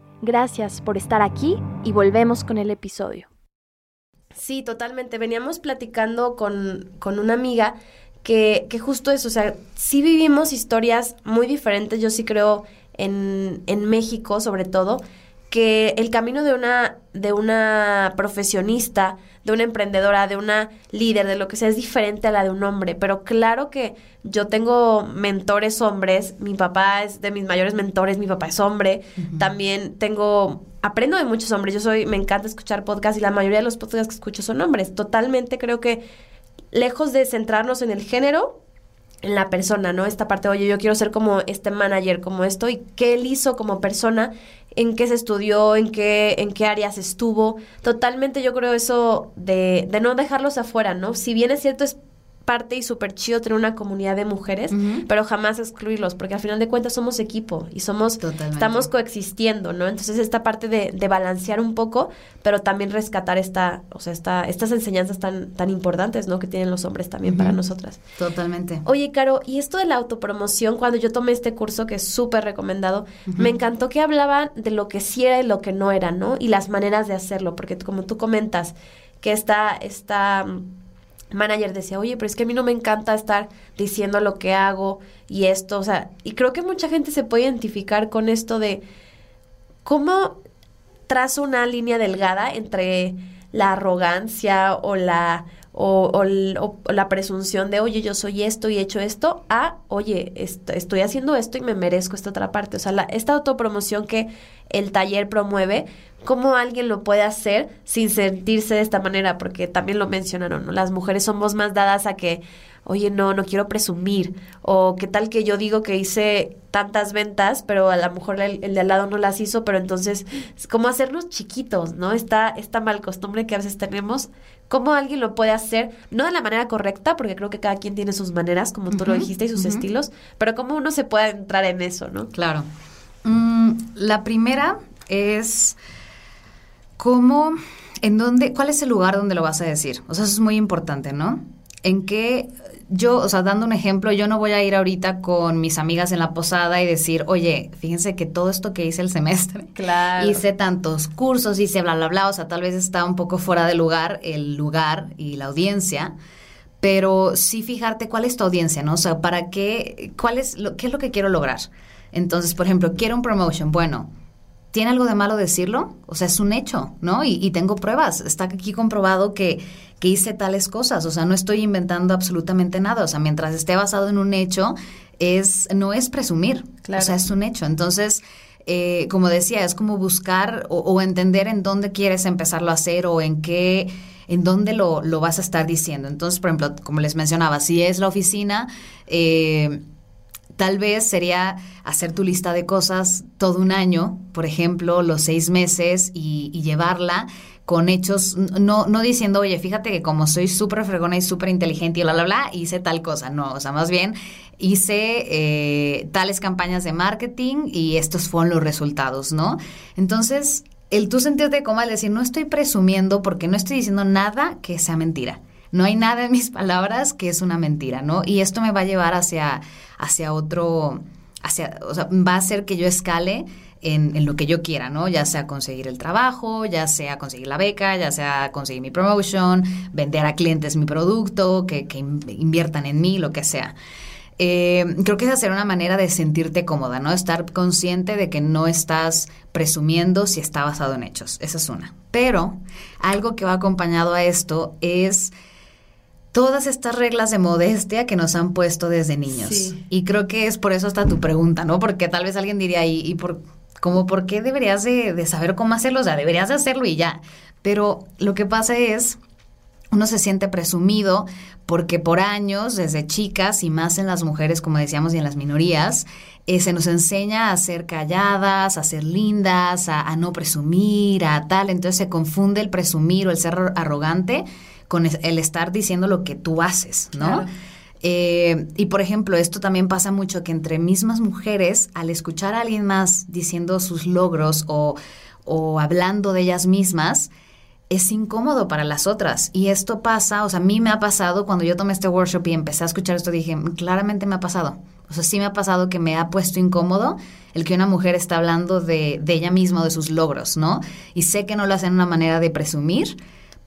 Gracias por estar aquí y volvemos con el episodio. Sí, totalmente. Veníamos platicando con, con una amiga que, que, justo eso, o sea, sí vivimos historias muy diferentes, yo sí creo en, en México sobre todo, que el camino de una, de una profesionista, de una emprendedora, de una líder, de lo que sea, es diferente a la de un hombre. Pero claro que yo tengo mentores hombres, mi papá es de mis mayores mentores, mi papá es hombre, también tengo, aprendo de muchos hombres, yo soy, me encanta escuchar podcasts y la mayoría de los podcasts que escucho son hombres. Totalmente creo que lejos de centrarnos en el género, en la persona, ¿no? Esta parte, oye, yo quiero ser como este manager, como esto, y qué él hizo como persona, en qué se estudió, en qué, en qué áreas estuvo. Totalmente yo creo eso de, de no dejarlos afuera, ¿no? Si bien es cierto, es parte y súper chido tener una comunidad de mujeres, pero jamás excluirlos, porque al final de cuentas somos equipo y somos, estamos coexistiendo, ¿no? Entonces esta parte de, de, balancear un poco, pero también rescatar esta, o sea, esta, estas enseñanzas tan, tan importantes, ¿no? Que tienen los hombres también para nosotras. Totalmente. Oye, Caro, y esto de la autopromoción, cuando yo tomé este curso, que es súper recomendado, me encantó que hablaban de lo que sí era y lo que no era, ¿no? Y las maneras de hacerlo, porque como tú comentas, que esta, esta manager decía, oye, pero es que a mí no me encanta estar diciendo lo que hago y esto, o sea, y creo que mucha gente se puede identificar con esto de cómo trazo una línea delgada entre la arrogancia o la o, o, la presunción de, oye, yo soy esto y he hecho esto, a, oye, estoy haciendo esto y me merezco esta otra parte. O sea, la, esta autopromoción que el taller promueve, ¿cómo alguien lo puede hacer sin sentirse de esta manera? Porque también lo mencionaron, ¿no? Las mujeres somos más dadas a que, oye, no, no quiero presumir. O qué tal que yo digo que hice tantas ventas, pero a lo mejor el, de al lado no las hizo, pero entonces es como hacernos chiquitos, ¿no? Esta, esta mal costumbre que a veces tenemos, ¿cómo alguien lo puede hacer? No de la manera correcta, porque creo que cada quien tiene sus maneras, como tú lo dijiste, y sus estilos, pero cómo uno se puede entrar en eso, ¿no? Claro. Mm, la primera es cómo, en dónde, cuál es el lugar donde lo vas a decir. O sea, eso es muy importante, ¿no? En qué yo, o sea, dando un ejemplo, yo no voy a ir ahorita con mis amigas en la posada y decir, oye, fíjense que todo esto que hice el semestre, claro. hice tantos cursos, hice bla, bla, bla, o sea, tal vez está un poco fuera de lugar el lugar y la audiencia, pero sí fijarte cuál es tu audiencia, ¿no? O sea, para qué, cuál es, lo, qué es lo que quiero lograr. Entonces, por ejemplo, quiero un promotion. Bueno, ¿tiene algo de malo decirlo? O sea, es un hecho, ¿no? Y, tengo pruebas. Está aquí comprobado que, que, hice tales cosas. O sea, no estoy inventando absolutamente nada. O sea, mientras esté basado en un hecho, es, no es presumir. O sea, es un hecho. Entonces, eh, como decía, es como buscar o, entender en dónde quieres empezarlo a hacer o en qué en dónde lo, lo vas a estar diciendo. Entonces, por ejemplo, como les mencionaba, si es la oficina, eh, Tal vez sería hacer tu lista de cosas todo un año, por ejemplo, los seis meses y, llevarla con hechos, no, no diciendo, oye, fíjate que como soy súper fregona y súper inteligente y bla, bla, bla, hice tal cosa. No, o sea, más bien hice eh, tales campañas de marketing y estos fueron los resultados, ¿no? Entonces, el tú sentirte como al decir, no estoy presumiendo porque no estoy diciendo nada que sea mentira. No hay nada en mis palabras que es una mentira, ¿no? Y esto me va a llevar hacia, hacia otro, hacia, o sea, va a hacer que yo escale en, lo que yo quiera, ¿no? Ya sea conseguir el trabajo, ya sea conseguir la beca, ya sea conseguir mi promotion, vender a clientes mi producto, que, inviertan en mí, lo que sea. Eh, creo que esa será una manera de sentirte cómoda, ¿no? Estar consciente de que no estás presumiendo si está basado en hechos. Esa es una. Pero algo que va acompañado a esto es todas estas reglas de modestia que nos han puesto desde niños. Y creo que es por eso hasta tu pregunta, ¿no? Porque tal vez alguien diría, ¿y, y por como por qué deberías de, saber cómo hacerlo, o sea, deberías de hacerlo y ya. Pero lo que pasa es, uno se siente presumido porque por años, desde chicas y más en las mujeres, como decíamos, y en las minorías, eh, se nos enseña a ser calladas, a ser lindas, a, no presumir, a tal. Entonces se confunde el presumir o el ser arrogante con el estar diciendo lo que tú haces, ¿no? Eh, y por ejemplo, esto también pasa mucho que entre mismas mujeres, al escuchar a alguien más diciendo sus logros o, o hablando de ellas mismas, es incómodo para las otras. Y esto pasa, o sea, a mí me ha pasado cuando yo tomé este workshop y empecé a escuchar esto, dije, mm, claramente me ha pasado. O sea, sí me ha pasado que me ha puesto incómodo el que una mujer está hablando de, de ella misma o de sus logros, ¿no? Y sé que no lo hace en una manera de presumir,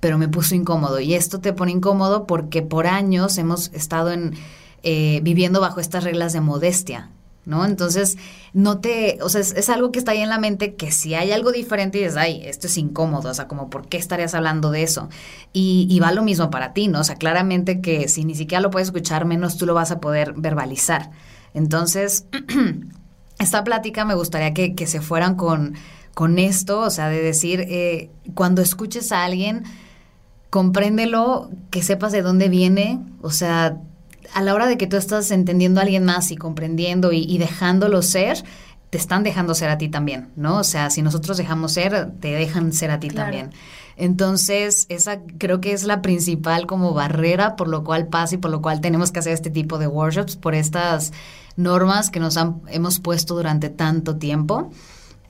pero me puso incómodo. Y esto te pone incómodo porque por años hemos estado en, eh, viviendo bajo estas reglas de modestia. ¿No? Entonces, no te, o sea, es, algo que está ahí en la mente que si hay algo diferente y dices, ay, esto es incómodo, o sea, como, ¿por qué estarías hablando de eso? Y, va lo mismo para ti, ¿no? O sea, claramente que si ni siquiera lo puedes escuchar, menos tú lo vas a poder verbalizar. Entonces, esta plática me gustaría que, que se fueran con, con esto, o sea, de decir, eh, cuando escuches a alguien, compréndelo, que sepas de dónde viene, o sea, a la hora de que tú estás entendiendo a alguien más y comprendiendo y, dejándolo ser, te están dejando ser a ti también, ¿no? O sea, si nosotros dejamos ser, te dejan ser a ti también. Entonces, esa creo que es la principal como barrera por lo cual pasa y por lo cual tenemos que hacer este tipo de workshops, por estas normas que nos han, hemos puesto durante tanto tiempo.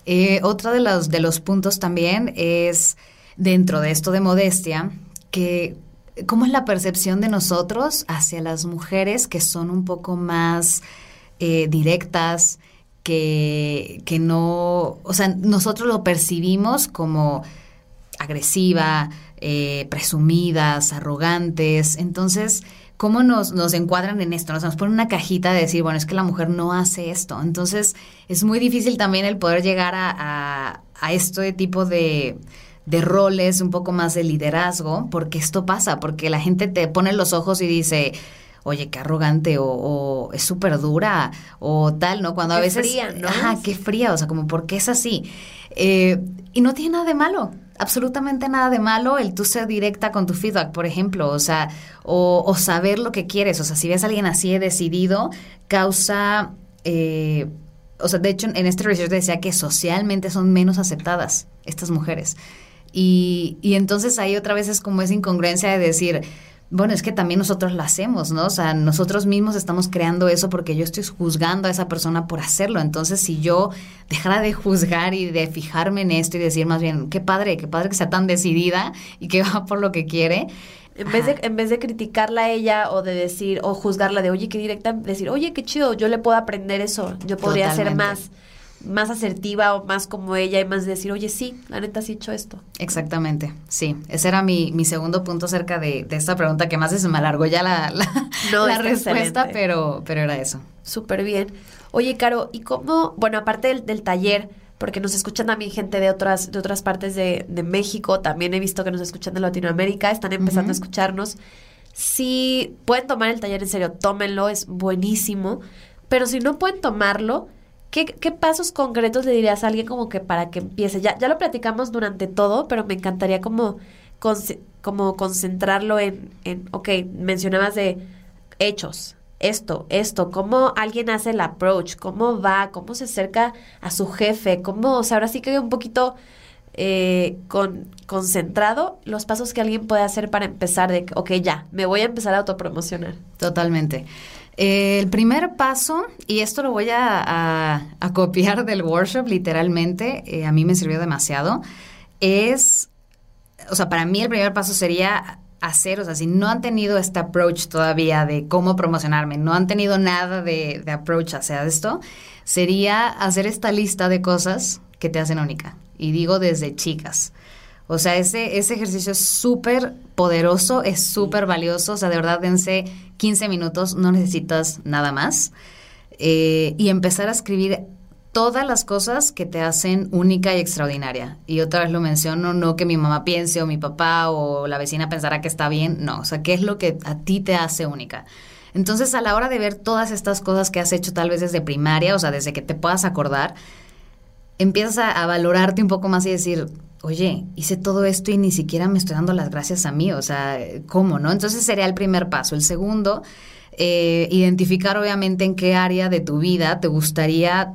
Eh, otra de los, de los puntos también es, dentro de esto de modestia, que cómo es la percepción de nosotros hacia las mujeres que son un poco más eh, directas, que, que no, o sea, nosotros lo percibimos como agresiva, eh, presumidas, arrogantes. Entonces, ¿cómo nos, nos encuadran en esto? Nos, nos ponen una cajita de decir, bueno, es que la mujer no hace esto. Entonces, es muy difícil también el poder llegar a, a, a este tipo de, de roles, un poco más de liderazgo, porque esto pasa, porque la gente te pone los ojos y dice, oye, qué arrogante, o, es súper dura, o tal, ¿no? Cuando a veces... Fría, ¿no? Ajá, qué fría, o sea, como, ¿por qué es así? Eh, y no tiene nada de malo, absolutamente nada de malo el tú ser directa con tu feedback, por ejemplo, o sea, o, o saber lo que quieres, o sea, si ves a alguien así decidido, causa... Eh, o sea, de hecho, en este research decía que socialmente son menos aceptadas estas mujeres. Y, y entonces ahí otra vez es como esa incongruencia de decir, bueno, es que también nosotros la hacemos, ¿no? O sea, nosotros mismos estamos creando eso porque yo estoy juzgando a esa persona por hacerlo. Entonces, si yo dejara de juzgar y de fijarme en esto y decir más bien, qué padre, qué padre que sea tan decidida y que va por lo que quiere. En vez, de, en vez de criticarla a ella o de decir, o juzgarla de, oye, qué directa, decir, oye, qué chido, yo le puedo aprender eso, yo podría hacer más más asertiva o más como ella y más decir, oye, sí, la neta sí he hecho esto. Exactamente, sí. Ese era mi, mi segundo punto acerca de, esta pregunta que más se me alargó ya la, la, respuesta, pero, pero era eso. Súper bien. Oye, Caro, ¿y cómo, bueno, aparte del, del, taller, porque nos escuchan también gente de otras, de otras partes de, de, México, también he visto que nos escuchan de Latinoamérica, están empezando a escucharnos. Si pueden tomar el taller en serio, tómenlo, es buenísimo. Pero si no pueden tomarlo, ¿Qué, pasos concretos le dirías a alguien como que para que empiece? Ya, ya lo platicamos durante todo, pero me encantaría como, como concentrarlo en, en, ok, mencionabas de hechos, esto, esto, cómo alguien hace el approach, cómo va, cómo se acerca a su jefe, cómo, o sea, ahora sí que un poquito eh, con, concentrado los pasos que alguien puede hacer para empezar de, ok, ya, me voy a empezar a autopromocionar. Totalmente. Eh, el primer paso, y esto lo voy a, copiar del workshop literalmente, eh, a mí me sirvió demasiado, es, o sea, para mí el primer paso sería hacer, o sea, si no han tenido este approach todavía de cómo promocionarme, no han tenido nada de, de approach hacia esto, sería hacer esta lista de cosas que te hacen única. Y digo desde chicas. O sea, ese, ese ejercicio es súper poderoso, es súper valioso. O sea, de verdad, dense 15 minutos, no necesitas nada más. Eh, y empezar a escribir todas las cosas que te hacen única y extraordinaria. Y otra vez lo menciono, no que mi mamá piense o mi papá o la vecina pensara que está bien, no, o sea, qué es lo que a ti te hace única. Entonces, a la hora de ver todas estas cosas que has hecho tal vez desde primaria, o sea, desde que te puedas acordar, empiezas a, valorarte un poco más y decir, oye, hice todo esto y ni siquiera me estoy dando las gracias a mí, o sea, ¿cómo, no? Entonces sería el primer paso. El segundo, eh, identificar obviamente en qué área de tu vida te gustaría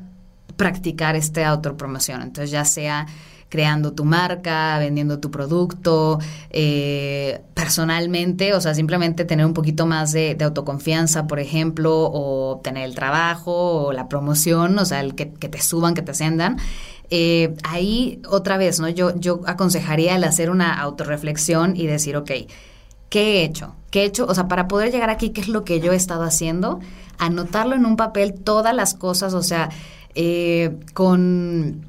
practicar esta autopromoción. Entonces, ya sea creando tu marca, vendiendo tu producto, eh, personalmente, o sea, simplemente tener un poquito más de, autoconfianza, por ejemplo, o tener el trabajo o la promoción, o sea, el que, te suban, que te ascendan. Eh, ahí otra vez, ¿no? Yo, yo aconsejaría el hacer una autorreflexión y decir, ok, ¿qué he hecho? ¿Qué he hecho? O sea, para poder llegar aquí, ¿qué es lo que yo he estado haciendo? Anotarlo en un papel, todas las cosas, o sea, eh, con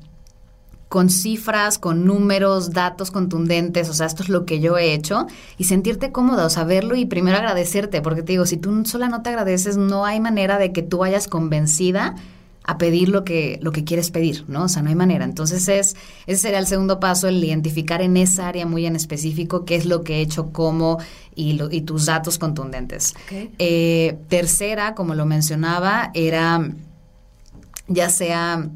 con cifras, con números, datos contundentes, o sea, esto es lo que yo he hecho, y sentirte cómoda, o saberlo y primero agradecerte, porque te digo, si tú sola no te agradeces, no hay manera de que tú vayas convencida a pedir lo que, lo que quieres pedir, ¿no? O sea, no hay manera. Entonces, es, ese sería el segundo paso, el identificar en esa área muy en específico qué es lo que he hecho, cómo y, y tus datos contundentes. Eh, tercera, como lo mencionaba, era ya sea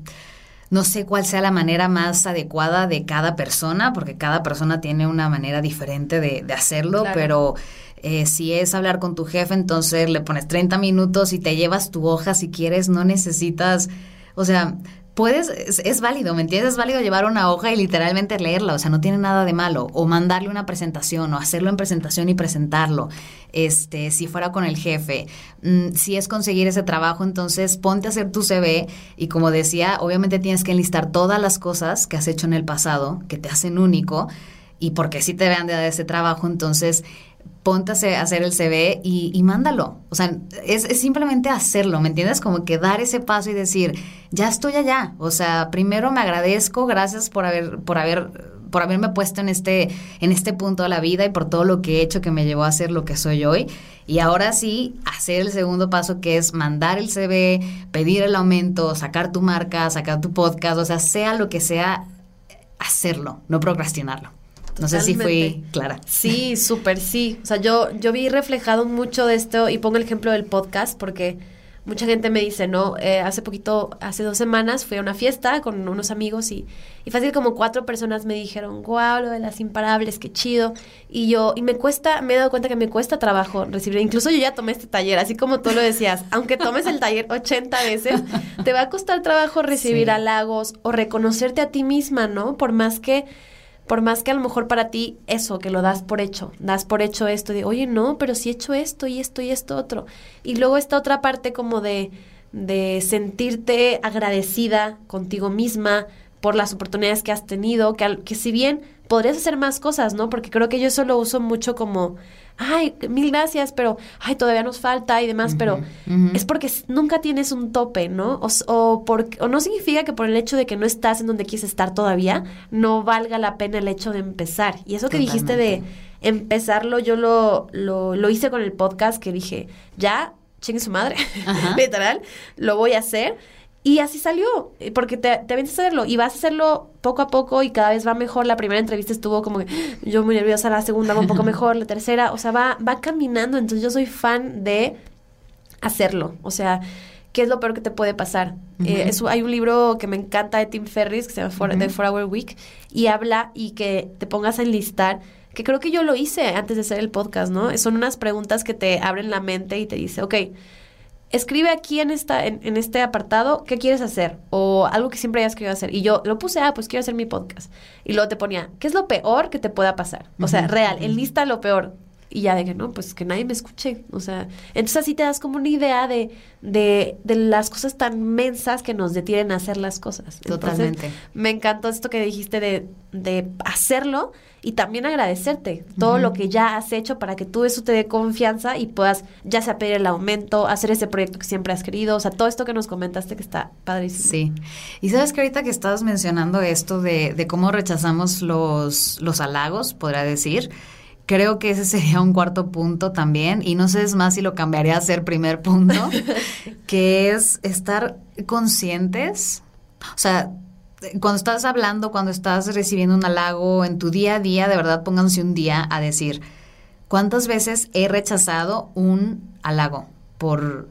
no sé cuál sea la manera más adecuada de cada persona, porque cada persona tiene una manera diferente de, hacerlo, pero eh, si es hablar con tu jefe, entonces le pones 30 minutos y te llevas tu hoja si quieres, no necesitas, o sea, puedes, es, válido, ¿me entiendes? Es válido llevar una hoja y literalmente leerla, o sea, no tiene nada de malo. O mandarle una presentación, o hacerlo en presentación y presentarlo. Este, si fuera con el jefe. Mm, si es conseguir ese trabajo, entonces ponte a hacer tu CV y como decía, obviamente tienes que enlistar todas las cosas que has hecho en el pasado, que te hacen único, y porque si te vean de ese trabajo, entonces ponte a hacer el CV y, mándalo. O sea, es, simplemente hacerlo, ¿me entiendes? Como que dar ese paso y decir, ya estoy allá. O sea, primero me agradezco, gracias por haber, por haber, por haberme puesto en este, en este punto de la vida y por todo lo que he hecho que me llevó a ser lo que soy hoy. Y ahora sí, hacer el segundo paso que es mandar el CV, pedir el aumento, sacar tu marca, sacar tu podcast, o sea, sea lo que sea, hacerlo, no procrastinarlo. No sé si fui clara. Sí, súper sí. O sea, yo, yo vi reflejado mucho de esto y pongo el ejemplo del podcast porque mucha gente me dice, ¿no? Eh, hace poquito, hace dos semanas fui a una fiesta con unos amigos y, y fácil como cuatro personas me dijeron, wow, lo de las imparables, qué chido. Y yo, y me cuesta, me he dado cuenta que me cuesta trabajo recibir, incluso yo ya tomé este taller, así como tú lo decías, aunque tomes el taller 80 veces, te va a costar trabajo recibir halagos o reconocerte a ti misma, ¿no? Por más que por más que a lo mejor para ti eso, que lo das por hecho, das por hecho esto, de, oye, no, pero si he hecho esto y esto y esto otro. Y luego esta otra parte como de, de sentirte agradecida contigo misma por las oportunidades que has tenido, que, que si bien podrías hacer más cosas, ¿no? Porque creo que yo eso lo uso mucho como ay, mil gracias, pero, ay, todavía nos falta y demás, pero es porque nunca tienes un tope, ¿no? O, o, o no significa que por el hecho de que no estás en donde quieres estar todavía, no valga la pena el hecho de empezar. Y eso que dijiste de empezarlo, yo lo, lo, lo hice con el podcast que dije, ya, chingue su madre, literal, lo voy a hacer. Y así salió, eh, porque te, te a hacerlo y vas a hacerlo poco a poco y cada vez va mejor. La primera entrevista estuvo como que yo muy nerviosa, la segunda va un poco mejor, la tercera, o sea, va, va caminando. Entonces yo soy fan de hacerlo. O sea, ¿qué es lo peor que te puede pasar? Eh, hay un libro que me encanta de Tim Ferris que se llama For, The Four Hour Week y habla y que te pongas a enlistar que creo que yo lo hice antes de hacer el podcast, ¿no? Son unas preguntas que te abren la mente y te dice, ok, escribe aquí en esta en, en, este apartado qué quieres hacer o algo que siempre hayas querido hacer. Y yo lo puse ah pues quiero hacer mi podcast y luego te ponía qué es lo peor que te pueda pasar o sea real en lista lo peor. Y ya de que no, pues que nadie me escuche. O sea, entonces así te das como una idea de, de, de las cosas tan mensas que nos detienen a hacer las cosas. Totalmente. me encantó esto que dijiste de, de hacerlo y también agradecerte todo lo que ya has hecho para que tú eso te dé confianza y puedas ya sea pedir el aumento, hacer ese proyecto que siempre has querido, o sea, todo esto que nos comentaste que está padrísimo. Sí. Y sabes que ahorita que estabas mencionando esto de, de cómo rechazamos los, los halagos, podría decir, Creo que ese sería un cuarto punto también, y no sé es más si lo cambiaría a ser primer punto, que es estar conscientes, o sea, cuando estás hablando, cuando estás recibiendo un halago en tu día a día, de verdad pónganse un día a decir, ¿cuántas veces he rechazado un halago por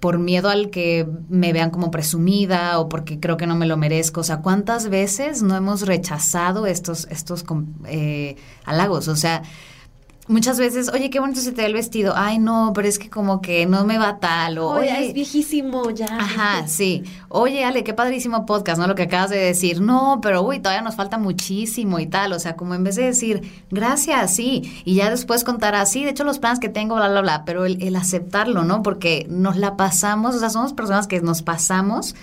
por miedo al que me vean como presumida o porque creo que no me lo merezco. O sea, ¿cuántas veces no hemos rechazado estos, estos eh, halagos? O sea, muchas veces, oye, qué bonito se te ve el vestido. Ay, no, pero es que como que no me va tal. O, oye, es viejísimo ya. Ajá, sí. Oye, Ale, qué padrísimo podcast, ¿no? Lo que acabas de decir. No, pero uy, todavía nos falta muchísimo y tal. O sea, como en vez de decir, gracias, sí. Y ya después contar así, de hecho, los planes que tengo, bla, bla, bla. Pero el, el aceptarlo, ¿no? Porque nos la pasamos, o sea, somos personas que nos pasamos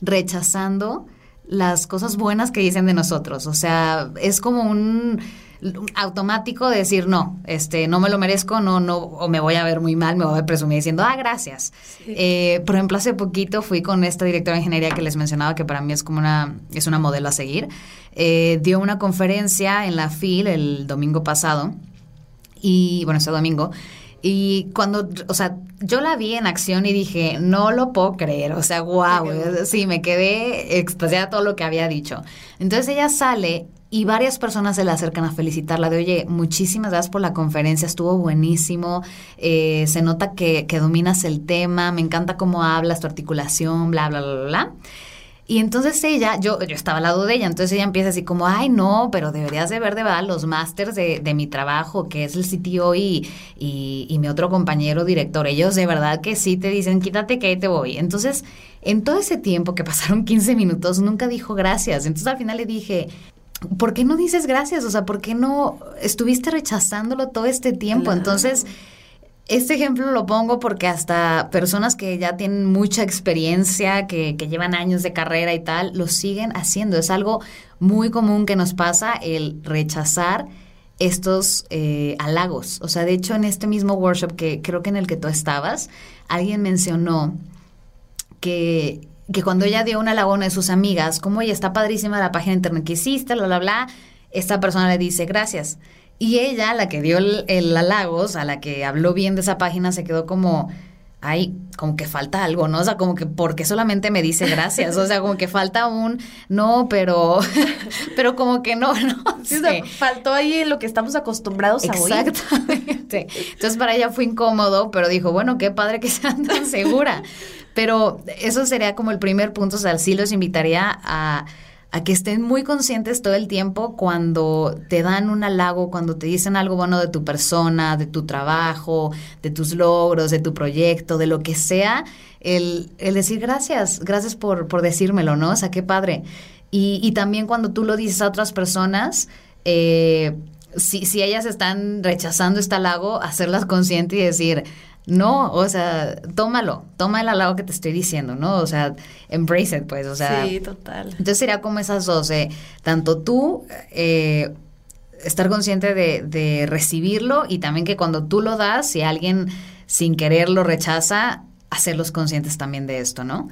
rechazando las cosas buenas que dicen de nosotros. O sea, es como un automático decir no, este, no me lo merezco, no, no, o me voy a ver muy mal, me voy a presumir diciendo, ah, gracias. Eh, por ejemplo, hace poquito fui con esta directora de ingeniería que les mencionaba que para mí es como una, es una modelo a seguir. Eh, dio una conferencia en la FIL el domingo pasado, y bueno, ese domingo, y cuando, o sea, yo la vi en acción y dije, no lo puedo creer, o sea, wow, sí, me quedé extasiada todo lo que había dicho. Entonces ella sale y varias personas se le acercan a felicitarla de, oye, muchísimas gracias por la conferencia, estuvo buenísimo, eh, se nota que, que, dominas el tema, me encanta cómo hablas, tu articulación, bla, bla, bla, bla. Y entonces ella, yo, yo estaba al lado de ella, entonces ella empieza así como, ay, no, pero deberías de ver de verdad los másters de, de, mi trabajo, que es el CTO y, y, y mi otro compañero director. Ellos de verdad que sí te dicen, quítate que ahí te voy. Entonces, en todo ese tiempo que pasaron 15 minutos, nunca dijo gracias. Entonces al final le dije, ¿por qué no dices gracias? O sea, ¿por qué no estuviste rechazándolo todo este tiempo? Claro. Entonces, este ejemplo lo pongo porque hasta personas que ya tienen mucha experiencia, que, que, llevan años de carrera y tal, lo siguen haciendo. Es algo muy común que nos pasa el rechazar estos eh, halagos. O sea, de hecho, en este mismo workshop que creo que en el que tú estabas, alguien mencionó que que cuando ella dio una laguna de sus amigas, como ella está padrísima la página de internet que hiciste, bla, bla, bla, esta persona le dice gracias. Y ella, la que dio el, el halagos, a la que habló bien de esa página, se quedó como, ay, como que falta algo, ¿no? O sea, como que porque solamente me dice gracias, o sea, como que falta un no, pero pero como que no, no. Sí, o sea, faltó ahí lo que estamos acostumbrados a oír. Exactamente. Entonces para ella fue incómodo, pero dijo, bueno, qué padre que sean tan segura. Pero eso sería como el primer punto, o sea, sí los invitaría a que estén muy conscientes todo el tiempo cuando te dan un halago, cuando te dicen algo bueno de tu persona, de tu trabajo, de tus logros, de tu proyecto, de lo que sea, el, el decir gracias, gracias por, por decírmelo, ¿no? O sea, qué padre. Y, y también cuando tú lo dices a otras personas, eh, si, si ellas están rechazando este halago, hacerlas conscientes y decir, no, o sea, tómalo, toma el halago que te estoy diciendo, ¿no? O sea, embrace it, pues, o sea. Sí, total. Entonces sería como esas dos, eh, tanto tú eh, estar consciente de, de, recibirlo y también que cuando tú lo das, si alguien sin querer lo rechaza, hacerlos conscientes también de esto, ¿no?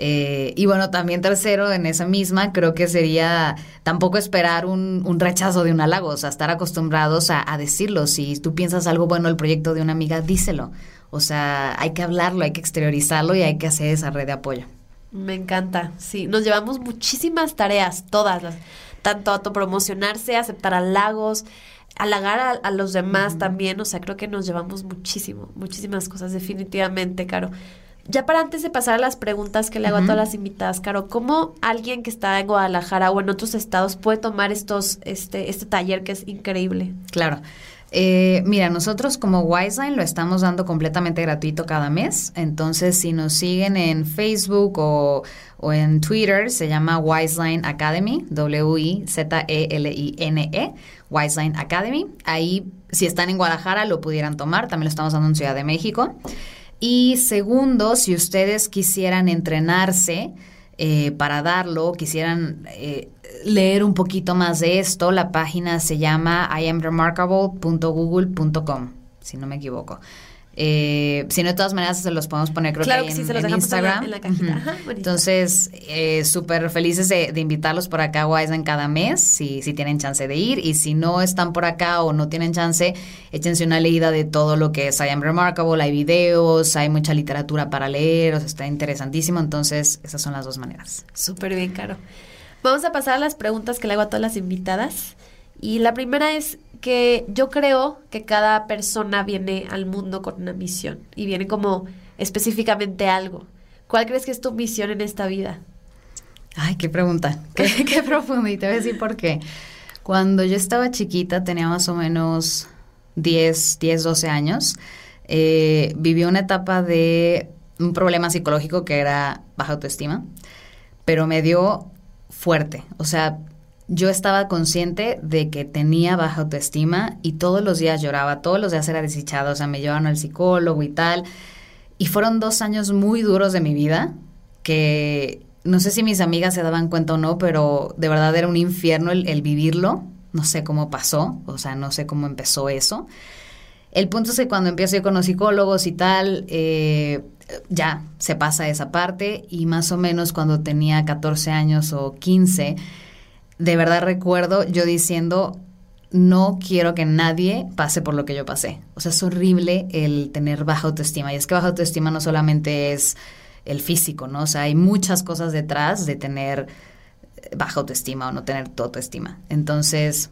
Eh, y bueno, también tercero, en esa misma, creo que sería tampoco esperar un, un rechazo de un halago, o sea, estar acostumbrados a, a decirlo. Si tú piensas algo bueno del proyecto de una amiga, díselo. O sea, hay que hablarlo, hay que exteriorizarlo y hay que hacer esa red de apoyo. Me encanta, sí. Nos llevamos muchísimas tareas, todas las, tanto autopromocionarse, aceptar halagos, halagar a, a los demás uh -huh. también. O sea, creo que nos llevamos muchísimo, muchísimas cosas, definitivamente, Caro. Ya para antes de pasar a las preguntas que le hago uh -huh. a todas las invitadas, Caro, ¿cómo alguien que está en Guadalajara o en otros estados puede tomar estos, este, este taller que es increíble? Claro. Eh, mira, nosotros como Wiseline lo estamos dando completamente gratuito cada mes. Entonces, si nos siguen en Facebook o, en Twitter, se llama Wiseline Academy, W-I-Z-E-L-I-N-E, -E, Wiseline Academy. Ahí, si están en Guadalajara, lo pudieran tomar. También lo estamos dando en Ciudad de México. Y segundo, si ustedes quisieran entrenarse, eh, para darlo, quisieran eh, leer un poquito más de esto, la página se llama iamremarkable.google.com, si no me equivoco. Eh, si no, de todas maneras se los podemos poner, creo que, en, sí, se los Instagram. En la, cajita. Entonces, eh, súper felices de, invitarlos por acá a en cada mes, si, si tienen chance de ir. Y si no están por acá o no tienen chance, échense una leída de todo lo que es I Am Remarkable. Hay videos, hay mucha literatura para leer, o sea, está interesantísimo. Entonces, esas son las dos maneras. Súper bien, Caro. Vamos a pasar a las preguntas que le hago a todas las invitadas. Y la primera es que yo creo que cada persona viene al mundo con una misión y viene como específicamente algo. ¿Cuál crees que es tu misión en esta vida? Ay, qué pregunta, qué, qué profunda. Y te voy a decir por qué. Cuando yo estaba chiquita, tenía más o menos 10, 10 12 años, eh, viví una etapa de un problema psicológico que era baja autoestima, pero me dio fuerte. O sea, yo estaba consciente de que tenía baja autoestima y todos los días lloraba, todos los días era desechado, o sea, me llevaban al psicólogo y tal. Y fueron dos años muy duros de mi vida que no sé si mis amigas se daban cuenta o no, pero de verdad era un infierno el, vivirlo. No sé cómo pasó, o sea, no sé cómo empezó eso. El punto es que cuando empiezo con los psicólogos y tal, eh, ya se pasa esa parte y más o menos cuando tenía 14 años o 15, de verdad recuerdo yo diciendo, no quiero que nadie pase por lo que yo pasé. O sea, es horrible el tener baja autoestima. Y es que baja autoestima no solamente es el físico, ¿no? O sea, hay muchas cosas detrás de tener baja autoestima o no tener tu autoestima. Entonces,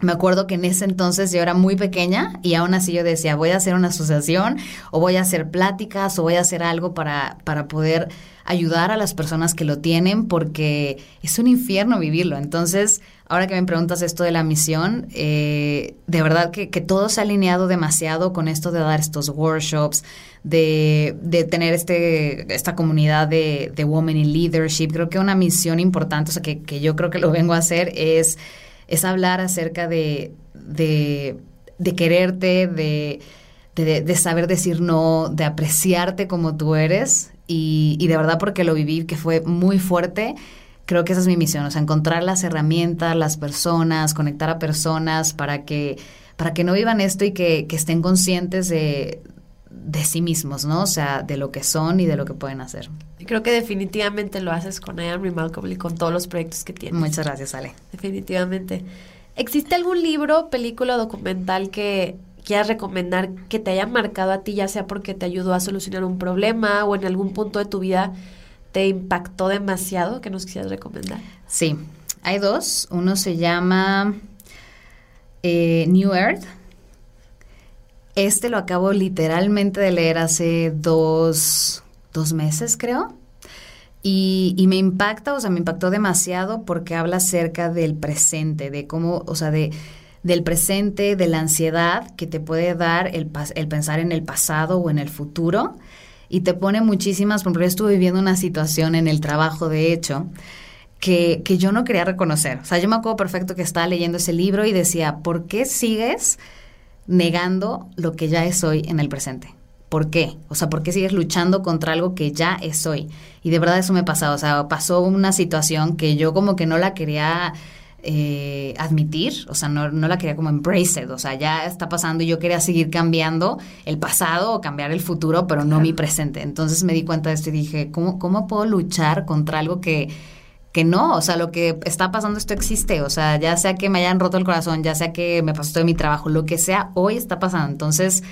me acuerdo que en ese entonces yo era muy pequeña y aún así yo decía, voy a hacer una asociación o voy a hacer pláticas o voy a hacer algo para, para poder ayudar a las personas que lo tienen porque es un infierno vivirlo. Entonces, ahora que me preguntas esto de la misión, eh, de verdad que, que, todo se ha alineado demasiado con esto de dar estos workshops, de, de tener este, esta comunidad de, de Women in Leadership. Creo que una misión importante, o sea, que, que yo creo que lo vengo a hacer es es hablar acerca de, de, quererte, de, de, saber decir no, de apreciarte como tú eres. Y, y de verdad porque lo viví, que fue muy fuerte, creo que esa es mi misión, o sea, encontrar las herramientas, las personas, conectar a personas para que, para que no vivan esto y que, que estén conscientes de, de sí mismos, ¿no? O sea, de lo que son y de lo que pueden hacer. Creo que definitivamente lo haces con I Am Remarkable y con todos los proyectos que tienes. Muchas gracias, Ale. Definitivamente. ¿Existe algún libro, película o documental que quieras recomendar que te haya marcado a ti, ya sea porque te ayudó a solucionar un problema o en algún punto de tu vida te impactó demasiado que nos quisieras recomendar? Sí, hay dos. Uno se llama eh, New Earth este lo acabo literalmente de leer hace dos, dos meses, creo. Y, me impacta, o sea, me impactó demasiado porque habla acerca del presente, de cómo, o sea, de, del presente, de la ansiedad que te puede dar el, el pensar en el pasado o en el futuro. Y te pone muchísimas, por ejemplo, yo estuve viviendo una situación en el trabajo, de hecho, que, que yo no quería reconocer. O sea, yo me acuerdo perfecto que estaba leyendo ese libro y decía, ¿por qué sigues? Negando lo que ya es hoy en el presente. ¿Por qué? O sea, ¿por qué sigues luchando contra algo que ya es hoy? Y de verdad eso me pasó. O sea, pasó una situación que yo como que no la quería eh, admitir, o sea, no, no, la quería como embrace it, o sea, ya está pasando y yo quería seguir cambiando el pasado o cambiar el futuro, pero no mi presente. Entonces me di cuenta de esto y dije, ¿cómo, cómo puedo luchar contra algo que que no, o sea, lo que está pasando esto existe, o sea, ya sea que me hayan roto el corazón, ya sea que me pasó todo mi trabajo, lo que sea, hoy está pasando. Entonces,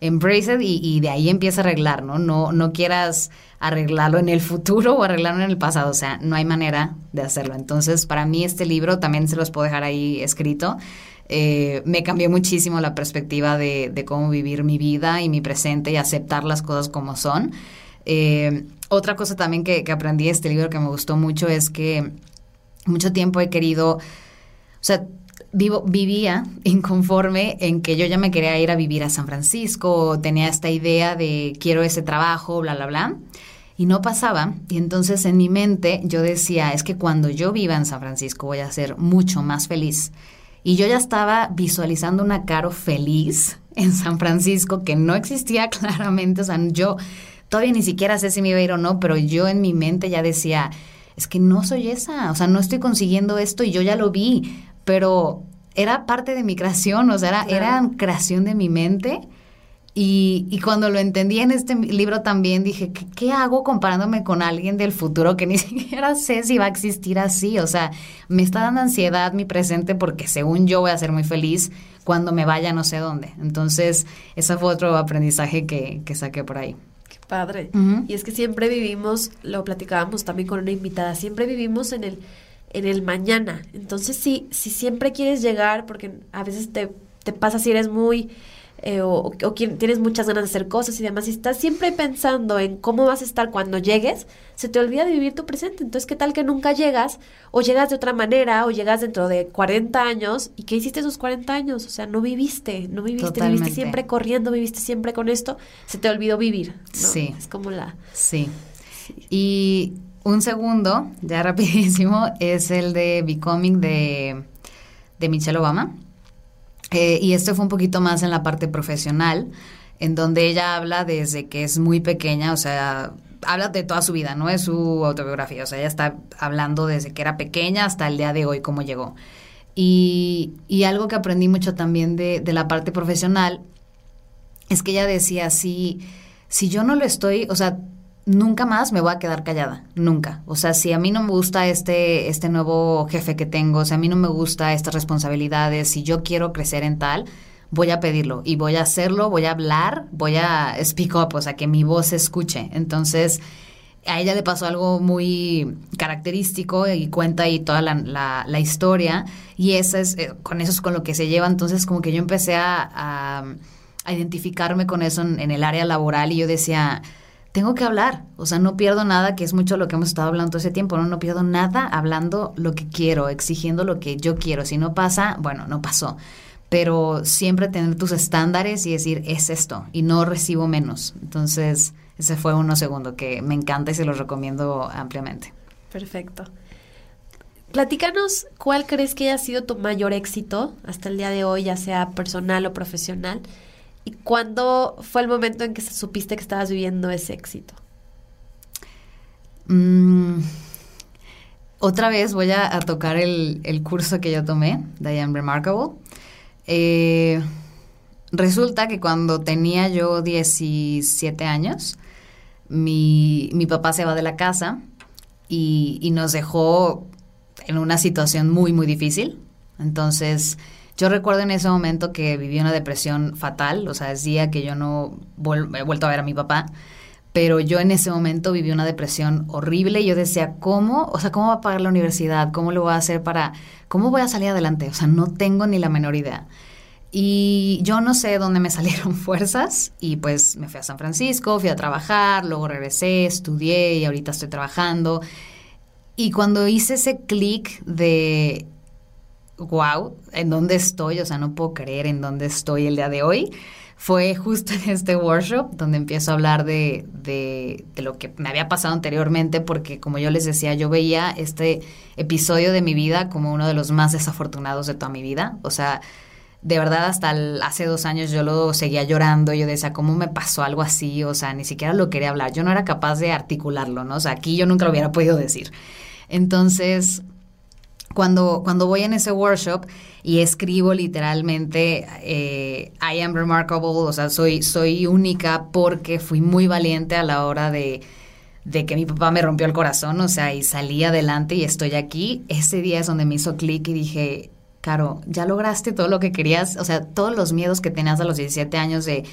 embrace it y, de ahí empieza a arreglar, ¿no? No, no quieras arreglarlo en el futuro o arreglarlo en el pasado, o sea, no hay manera de hacerlo. Entonces, para mí este libro también se los puedo dejar ahí escrito. Eh, me cambió muchísimo la perspectiva de, de, cómo vivir mi vida y mi presente y aceptar las cosas como son. Eh, otra cosa también que, aprendí de este libro que me gustó mucho es que mucho tiempo he querido, o sea, vivo, vivía inconforme en que yo ya me quería ir a vivir a San Francisco, tenía esta idea de quiero ese trabajo, bla, bla, bla. Y no pasaba. Y entonces en mi mente yo decía, es que cuando yo viva en San Francisco voy a ser mucho más feliz. Y yo ya estaba visualizando una Caro feliz en San Francisco que no existía claramente. O sea, yo todavía ni siquiera sé si me iba a ir o no, pero yo en mi mente ya decía, es que no soy esa. O sea, no estoy consiguiendo esto y yo ya lo vi pero era parte de mi creación, o sea, era, era creación de mi mente. Y, y, cuando lo entendí en este libro también dije, ¿qué, ¿qué, hago comparándome con alguien del futuro que ni siquiera sé si va a existir así? O sea, me está dando ansiedad mi presente porque según yo voy a ser muy feliz cuando me vaya no sé dónde. Entonces, ese fue otro aprendizaje que, que saqué por ahí. Padre. Y es que siempre vivimos, lo platicábamos también con una invitada, siempre vivimos en el en el mañana. Entonces, si, si siempre quieres llegar, porque a veces te, te pasa si eres muy... Eh, o, o, tienes muchas ganas de hacer cosas y demás, y estás siempre pensando en cómo vas a estar cuando llegues, se te olvida de vivir tu presente. Entonces, ¿qué tal que nunca llegas? O llegas de otra manera, o llegas dentro de 40 años, ¿y qué hiciste esos 40 años? O sea, no viviste, no viviste, viviste siempre corriendo, viviste siempre con esto, se te olvidó vivir. Sí. Es como la... Sí. Y un segundo, ya rapidísimo, es el de Becoming de, de Michelle Obama. Eh, y este fue un poquito más en la parte profesional, en donde ella habla desde que es muy pequeña, o sea, habla de toda su vida, no es su autobiografía, o sea, ella está hablando desde que era pequeña hasta el día de hoy, cómo llegó. Y, y algo que aprendí mucho también de, de la parte profesional es que ella decía, si, si yo no lo estoy, o sea, nunca más me voy a quedar callada, nunca. O sea, si a mí no me gusta este, este nuevo jefe que tengo, si a mí no me gusta estas responsabilidades, si yo quiero crecer en tal, voy a pedirlo y voy a hacerlo, voy a hablar, voy a speak up, o sea, que mi voz se escuche. Entonces, a ella le pasó algo muy característico y cuenta ahí toda la, historia y esa es, eh, con eso es con lo que se lleva. Entonces, como que yo empecé a, a, identificarme con eso en el área laboral y yo decía tengo que hablar, o sea, no pierdo nada, que es mucho lo que hemos estado hablando todo ese tiempo, ¿no? No pierdo nada hablando lo que quiero, exigiendo lo que yo quiero. Si no pasa, bueno, no pasó. Pero siempre tener tus estándares y decir, es esto, y no recibo menos. Entonces, ese fue uno segundo que me encanta y se lo recomiendo ampliamente. Perfecto. Platícanos cuál crees que haya sido tu mayor éxito hasta el día de hoy, ya sea personal o profesional ¿Y cuándo fue el momento en que supiste que estabas viviendo ese éxito? Mm, otra vez voy a, tocar el, curso que yo tomé, Am Remarkable. Eh, resulta que cuando tenía yo 17 años, mi, papá se va de la casa y nos dejó en una situación muy, muy difícil. Entonces, yo recuerdo en ese momento que viví una depresión fatal, o sea, decía que yo no he vuelto a ver a mi papá, pero yo en ese momento viví una depresión horrible y yo decía, ¿cómo? O sea, ¿cómo va a pagar la universidad? ¿Cómo lo voy a hacer para, cómo voy a salir adelante? O sea, no tengo ni la menor idea. Y yo no sé dónde me salieron fuerzas y pues me fui a San Francisco, fui a trabajar, luego regresé, estudié y ahorita estoy trabajando. Y cuando hice ese clic de wow, ¿en dónde estoy? O sea, no puedo creer en dónde estoy el día de hoy. Fue justo en este workshop donde empiezo a hablar de, de, lo que me había pasado anteriormente, porque como yo les decía, yo veía este episodio de mi vida como uno de los más desafortunados de toda mi vida. O sea, de verdad hasta hace dos años yo lo seguía llorando, yo decía, ¿cómo me pasó algo así? O sea, ni siquiera lo quería hablar, yo no era capaz de articularlo, ¿no? O sea, aquí yo nunca lo hubiera podido decir. Entonces, cuando, cuando voy en ese workshop y escribo literalmente eh, I am remarkable, o sea, soy, soy única porque fui muy valiente a la hora de, de que mi papá me rompió el corazón, o sea, y salí adelante y estoy aquí, ese día es donde me hizo clic y dije, Caro, ya lograste todo lo que querías, o sea, todos los miedos que tenías a los 17 años de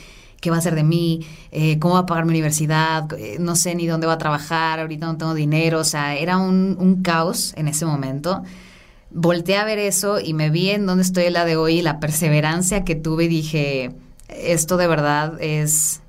qué va a ser de mí, eh, cómo va a pagar mi universidad, eh, no sé ni dónde va a trabajar, ahorita no tengo dinero, o sea, era un, un caos en ese momento volteé a ver eso y me vi en donde estoy la de hoy, la perseverancia que tuve y dije, esto de verdad es,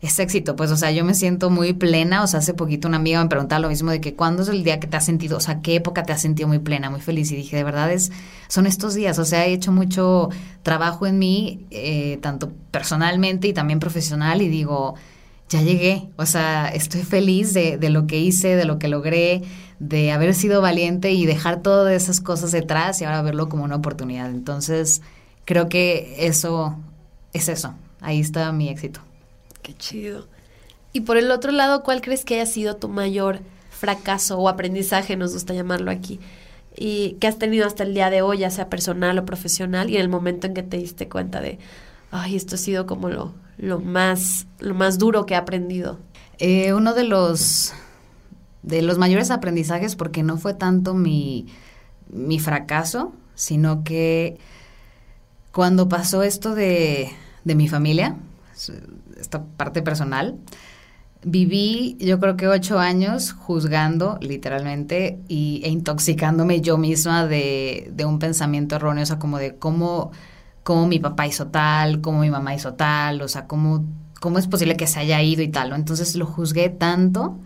es éxito, pues, o sea, yo me siento muy plena, o sea, hace poquito una amiga me preguntaba lo mismo de que cuándo es el día que te has sentido, o sea, qué época te has sentido muy plena, muy feliz, y dije, de verdad es, son estos días, o sea, he hecho mucho trabajo en mí, eh, tanto personalmente y también profesional, y digo, ya llegué, o sea, estoy feliz de, de lo que hice, de lo que logré, de haber sido valiente y dejar todas esas cosas detrás y ahora verlo como una oportunidad. Entonces, creo que eso es eso, ahí está mi éxito. Qué chido. Y por el otro lado, ¿cuál crees que haya sido tu mayor fracaso o aprendizaje, nos gusta llamarlo aquí, y que has tenido hasta el día de hoy, ya sea personal o profesional, y en el momento en que te diste cuenta de, ay, esto ha sido como lo, lo, más, lo más duro que he aprendido? Eh, uno de los, de los mayores aprendizajes, porque no fue tanto mi, mi fracaso, sino que cuando pasó esto de, de mi familia, esta parte personal, viví yo creo que ocho años juzgando literalmente y, e intoxicándome yo misma de, de, un pensamiento erróneo, o sea, como de cómo, cómo mi papá hizo tal, cómo mi mamá hizo tal, o sea, cómo, cómo es posible que se haya ido y tal, ¿no? Entonces lo juzgué tanto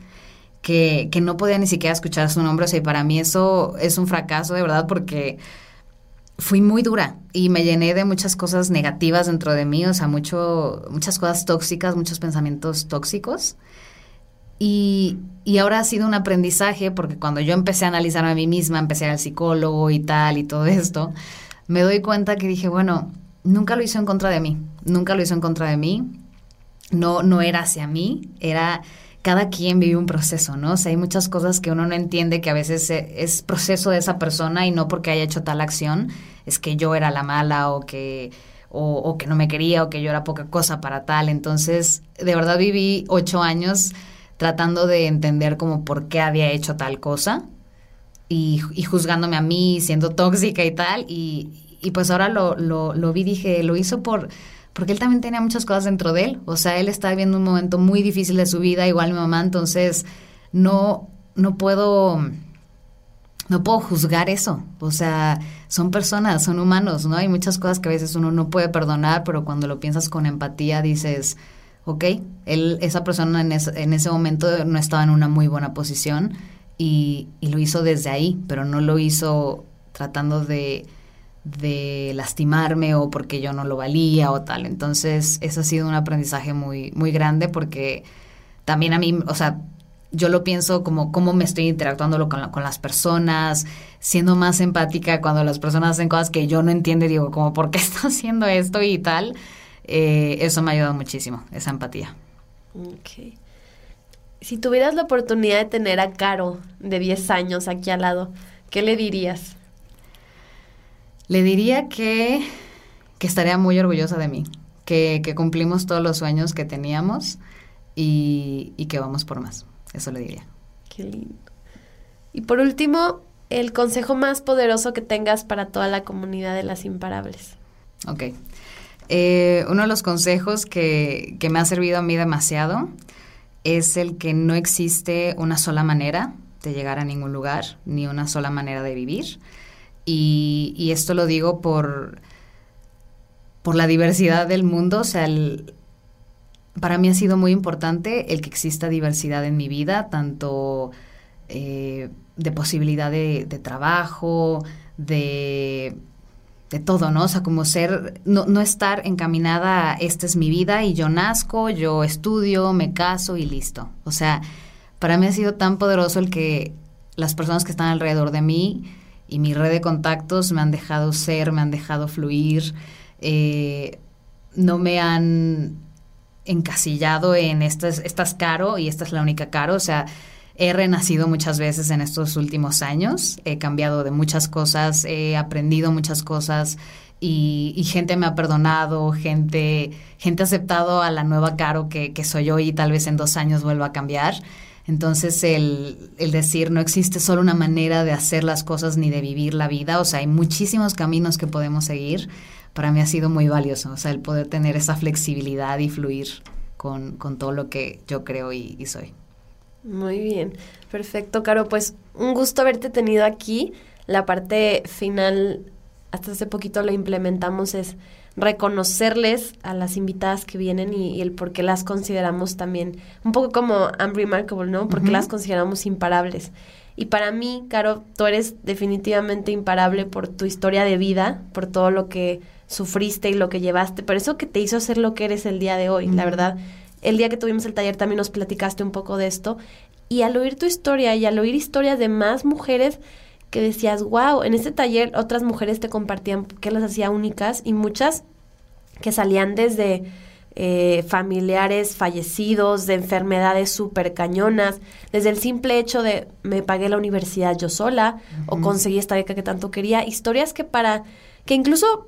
que, que no podía ni siquiera escuchar su nombre, o sea, y para mí eso es un fracaso de verdad porque fui muy dura y me llené de muchas cosas negativas dentro de mí, o sea, mucho, muchas cosas tóxicas, muchos pensamientos tóxicos. Y, y, ahora ha sido un aprendizaje porque cuando yo empecé a analizarme a mí misma, empecé al psicólogo y tal y todo esto, me doy cuenta que dije, bueno, nunca lo hizo en contra de mí, nunca lo hizo en contra de mí, no, no era hacia mí, era cada quien vive un proceso, ¿no? O sea, hay muchas cosas que uno no entiende que a veces es proceso de esa persona y no porque haya hecho tal acción, es que yo era la mala o que, o, o que no me quería o que yo era poca cosa para tal. Entonces, de verdad viví ocho años tratando de entender como por qué había hecho tal cosa y, y juzgándome a mí, siendo tóxica y tal. Y, y pues ahora lo, lo, lo vi, dije, lo hizo por porque él también tenía muchas cosas dentro de él. O sea, él estaba viviendo un momento muy difícil de su vida, igual mi mamá, entonces no, no puedo, no puedo juzgar eso. O sea, son personas, son humanos, ¿no? Hay muchas cosas que a veces uno no puede perdonar, pero cuando lo piensas con empatía dices, ok, él, esa persona en, en ese momento no estaba en una muy buena posición y lo hizo desde ahí, pero no lo hizo tratando de de lastimarme o porque yo no lo valía o tal. Entonces, eso ha sido un aprendizaje muy, muy grande porque también a mí, o sea, yo lo pienso como cómo me estoy interactuando con, con las personas, siendo más empática cuando las personas hacen cosas que yo no entiendo digo, como, ¿por qué está haciendo esto y tal? Eh, eso me ha ayudado muchísimo, esa empatía. Ok. Si tuvieras la oportunidad de tener a Caro de 10 años aquí al lado, ¿qué le dirías? Le diría que, que estaría muy orgullosa de mí, que, que cumplimos todos los sueños que teníamos y, y, que vamos por más. Eso le diría. Qué lindo. Y por último, el consejo más poderoso que tengas para toda la comunidad de las imparables. Ok. Eh, uno de los consejos que, que me ha servido a mí demasiado es el que no existe una sola manera de llegar a ningún lugar, ni una sola manera de vivir y, y esto lo digo por, por la diversidad del mundo, o sea, para mí ha sido muy importante el que exista diversidad en mi vida, tanto eh, de posibilidad de, de trabajo, de, de, todo, ¿no? O sea, como ser, no, no, estar encaminada a esta es mi vida y yo nazco, yo estudio, me caso y listo. O sea, para mí ha sido tan poderoso el que las personas que están alrededor de mí y mi red de contactos me han dejado ser, me han dejado fluir, eh, no me han encasillado en esta es, esta es caro y esta es la única caro, o sea, he renacido muchas veces en estos últimos años, he cambiado de muchas cosas, he aprendido muchas cosas y, y gente me ha perdonado, gente, gente ha aceptado a la nueva Caro que, que soy yo y tal vez en dos años vuelva a cambiar. Entonces, el, el, decir no existe solo una manera de hacer las cosas ni de vivir la vida, o sea, hay muchísimos caminos que podemos seguir, para mí ha sido muy valioso, o sea, el poder tener esa flexibilidad y fluir con, con todo lo que yo creo y, y, soy. Muy bien, perfecto, Caro, pues un gusto haberte tenido aquí. La parte final, hasta hace poquito lo implementamos, es reconocerles a las invitadas que vienen y, el por qué las consideramos también, un poco como unremarkable, ¿no? Porque las consideramos imparables. Y para mí, Caro, tú eres definitivamente imparable por tu historia de vida, por todo lo que sufriste y lo que llevaste, por eso que te hizo ser lo que eres el día de hoy, la verdad. El día que tuvimos el taller también nos platicaste un poco de esto. Y al oír tu historia y al oír historias de más mujeres que decías, wow, en este taller otras mujeres te compartían que las hacía únicas y muchas que salían desde eh, familiares fallecidos, de enfermedades súper cañonas, desde el simple hecho de me pagué la universidad yo sola o conseguí esta beca que tanto quería, historias que para, que incluso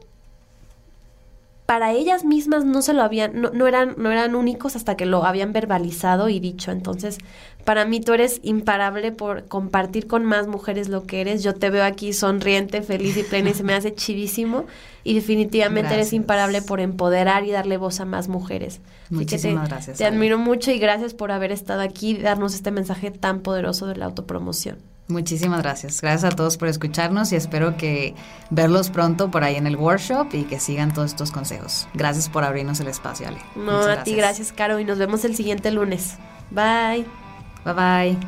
para ellas mismas no se lo habían, no, no, eran, no eran únicos hasta que lo habían verbalizado y dicho. Entonces, para mí tú eres imparable por compartir con más mujeres lo que eres. Yo te veo aquí sonriente, feliz y plena y se me hace chivísimo. Y definitivamente eres imparable por empoderar y darle voz a más mujeres. Muchísimas gracias. Te admiro mucho y gracias por haber estado aquí y darnos este mensaje tan poderoso de la autopromoción. Muchísimas gracias. Gracias a todos por escucharnos y espero que verlos pronto por ahí en el workshop y que sigan todos estos consejos. Gracias por abrirnos el espacio, Ale. No, a ti gracias, Caro, y nos vemos el siguiente lunes. Bye. Bye bye.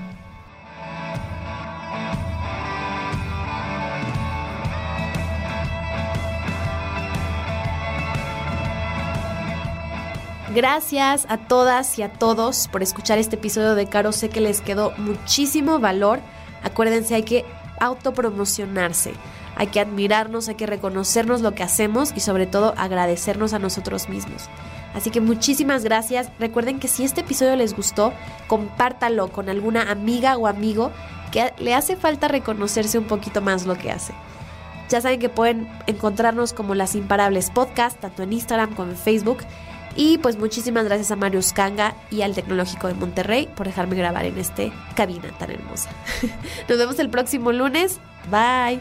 Gracias a todas y a todos por escuchar este episodio de Caro. Sé que les quedó muchísimo valor Acuérdense, hay que autopromocionarse, hay que admirarnos, hay que reconocernos lo que hacemos y sobre todo agradecernos a nosotros mismos. Así que muchísimas gracias. Recuerden que si este episodio les gustó, compártalo con alguna amiga o amigo que le hace falta reconocerse un poquito más lo que hace. Ya saben que pueden encontrarnos como Las Imparables Podcast, tanto en Instagram como en Facebook. Y pues muchísimas gracias a Marius Kanga y al Tecnológico de Monterrey por dejarme grabar en este cabina tan hermosa. Nos vemos el próximo lunes. Bye.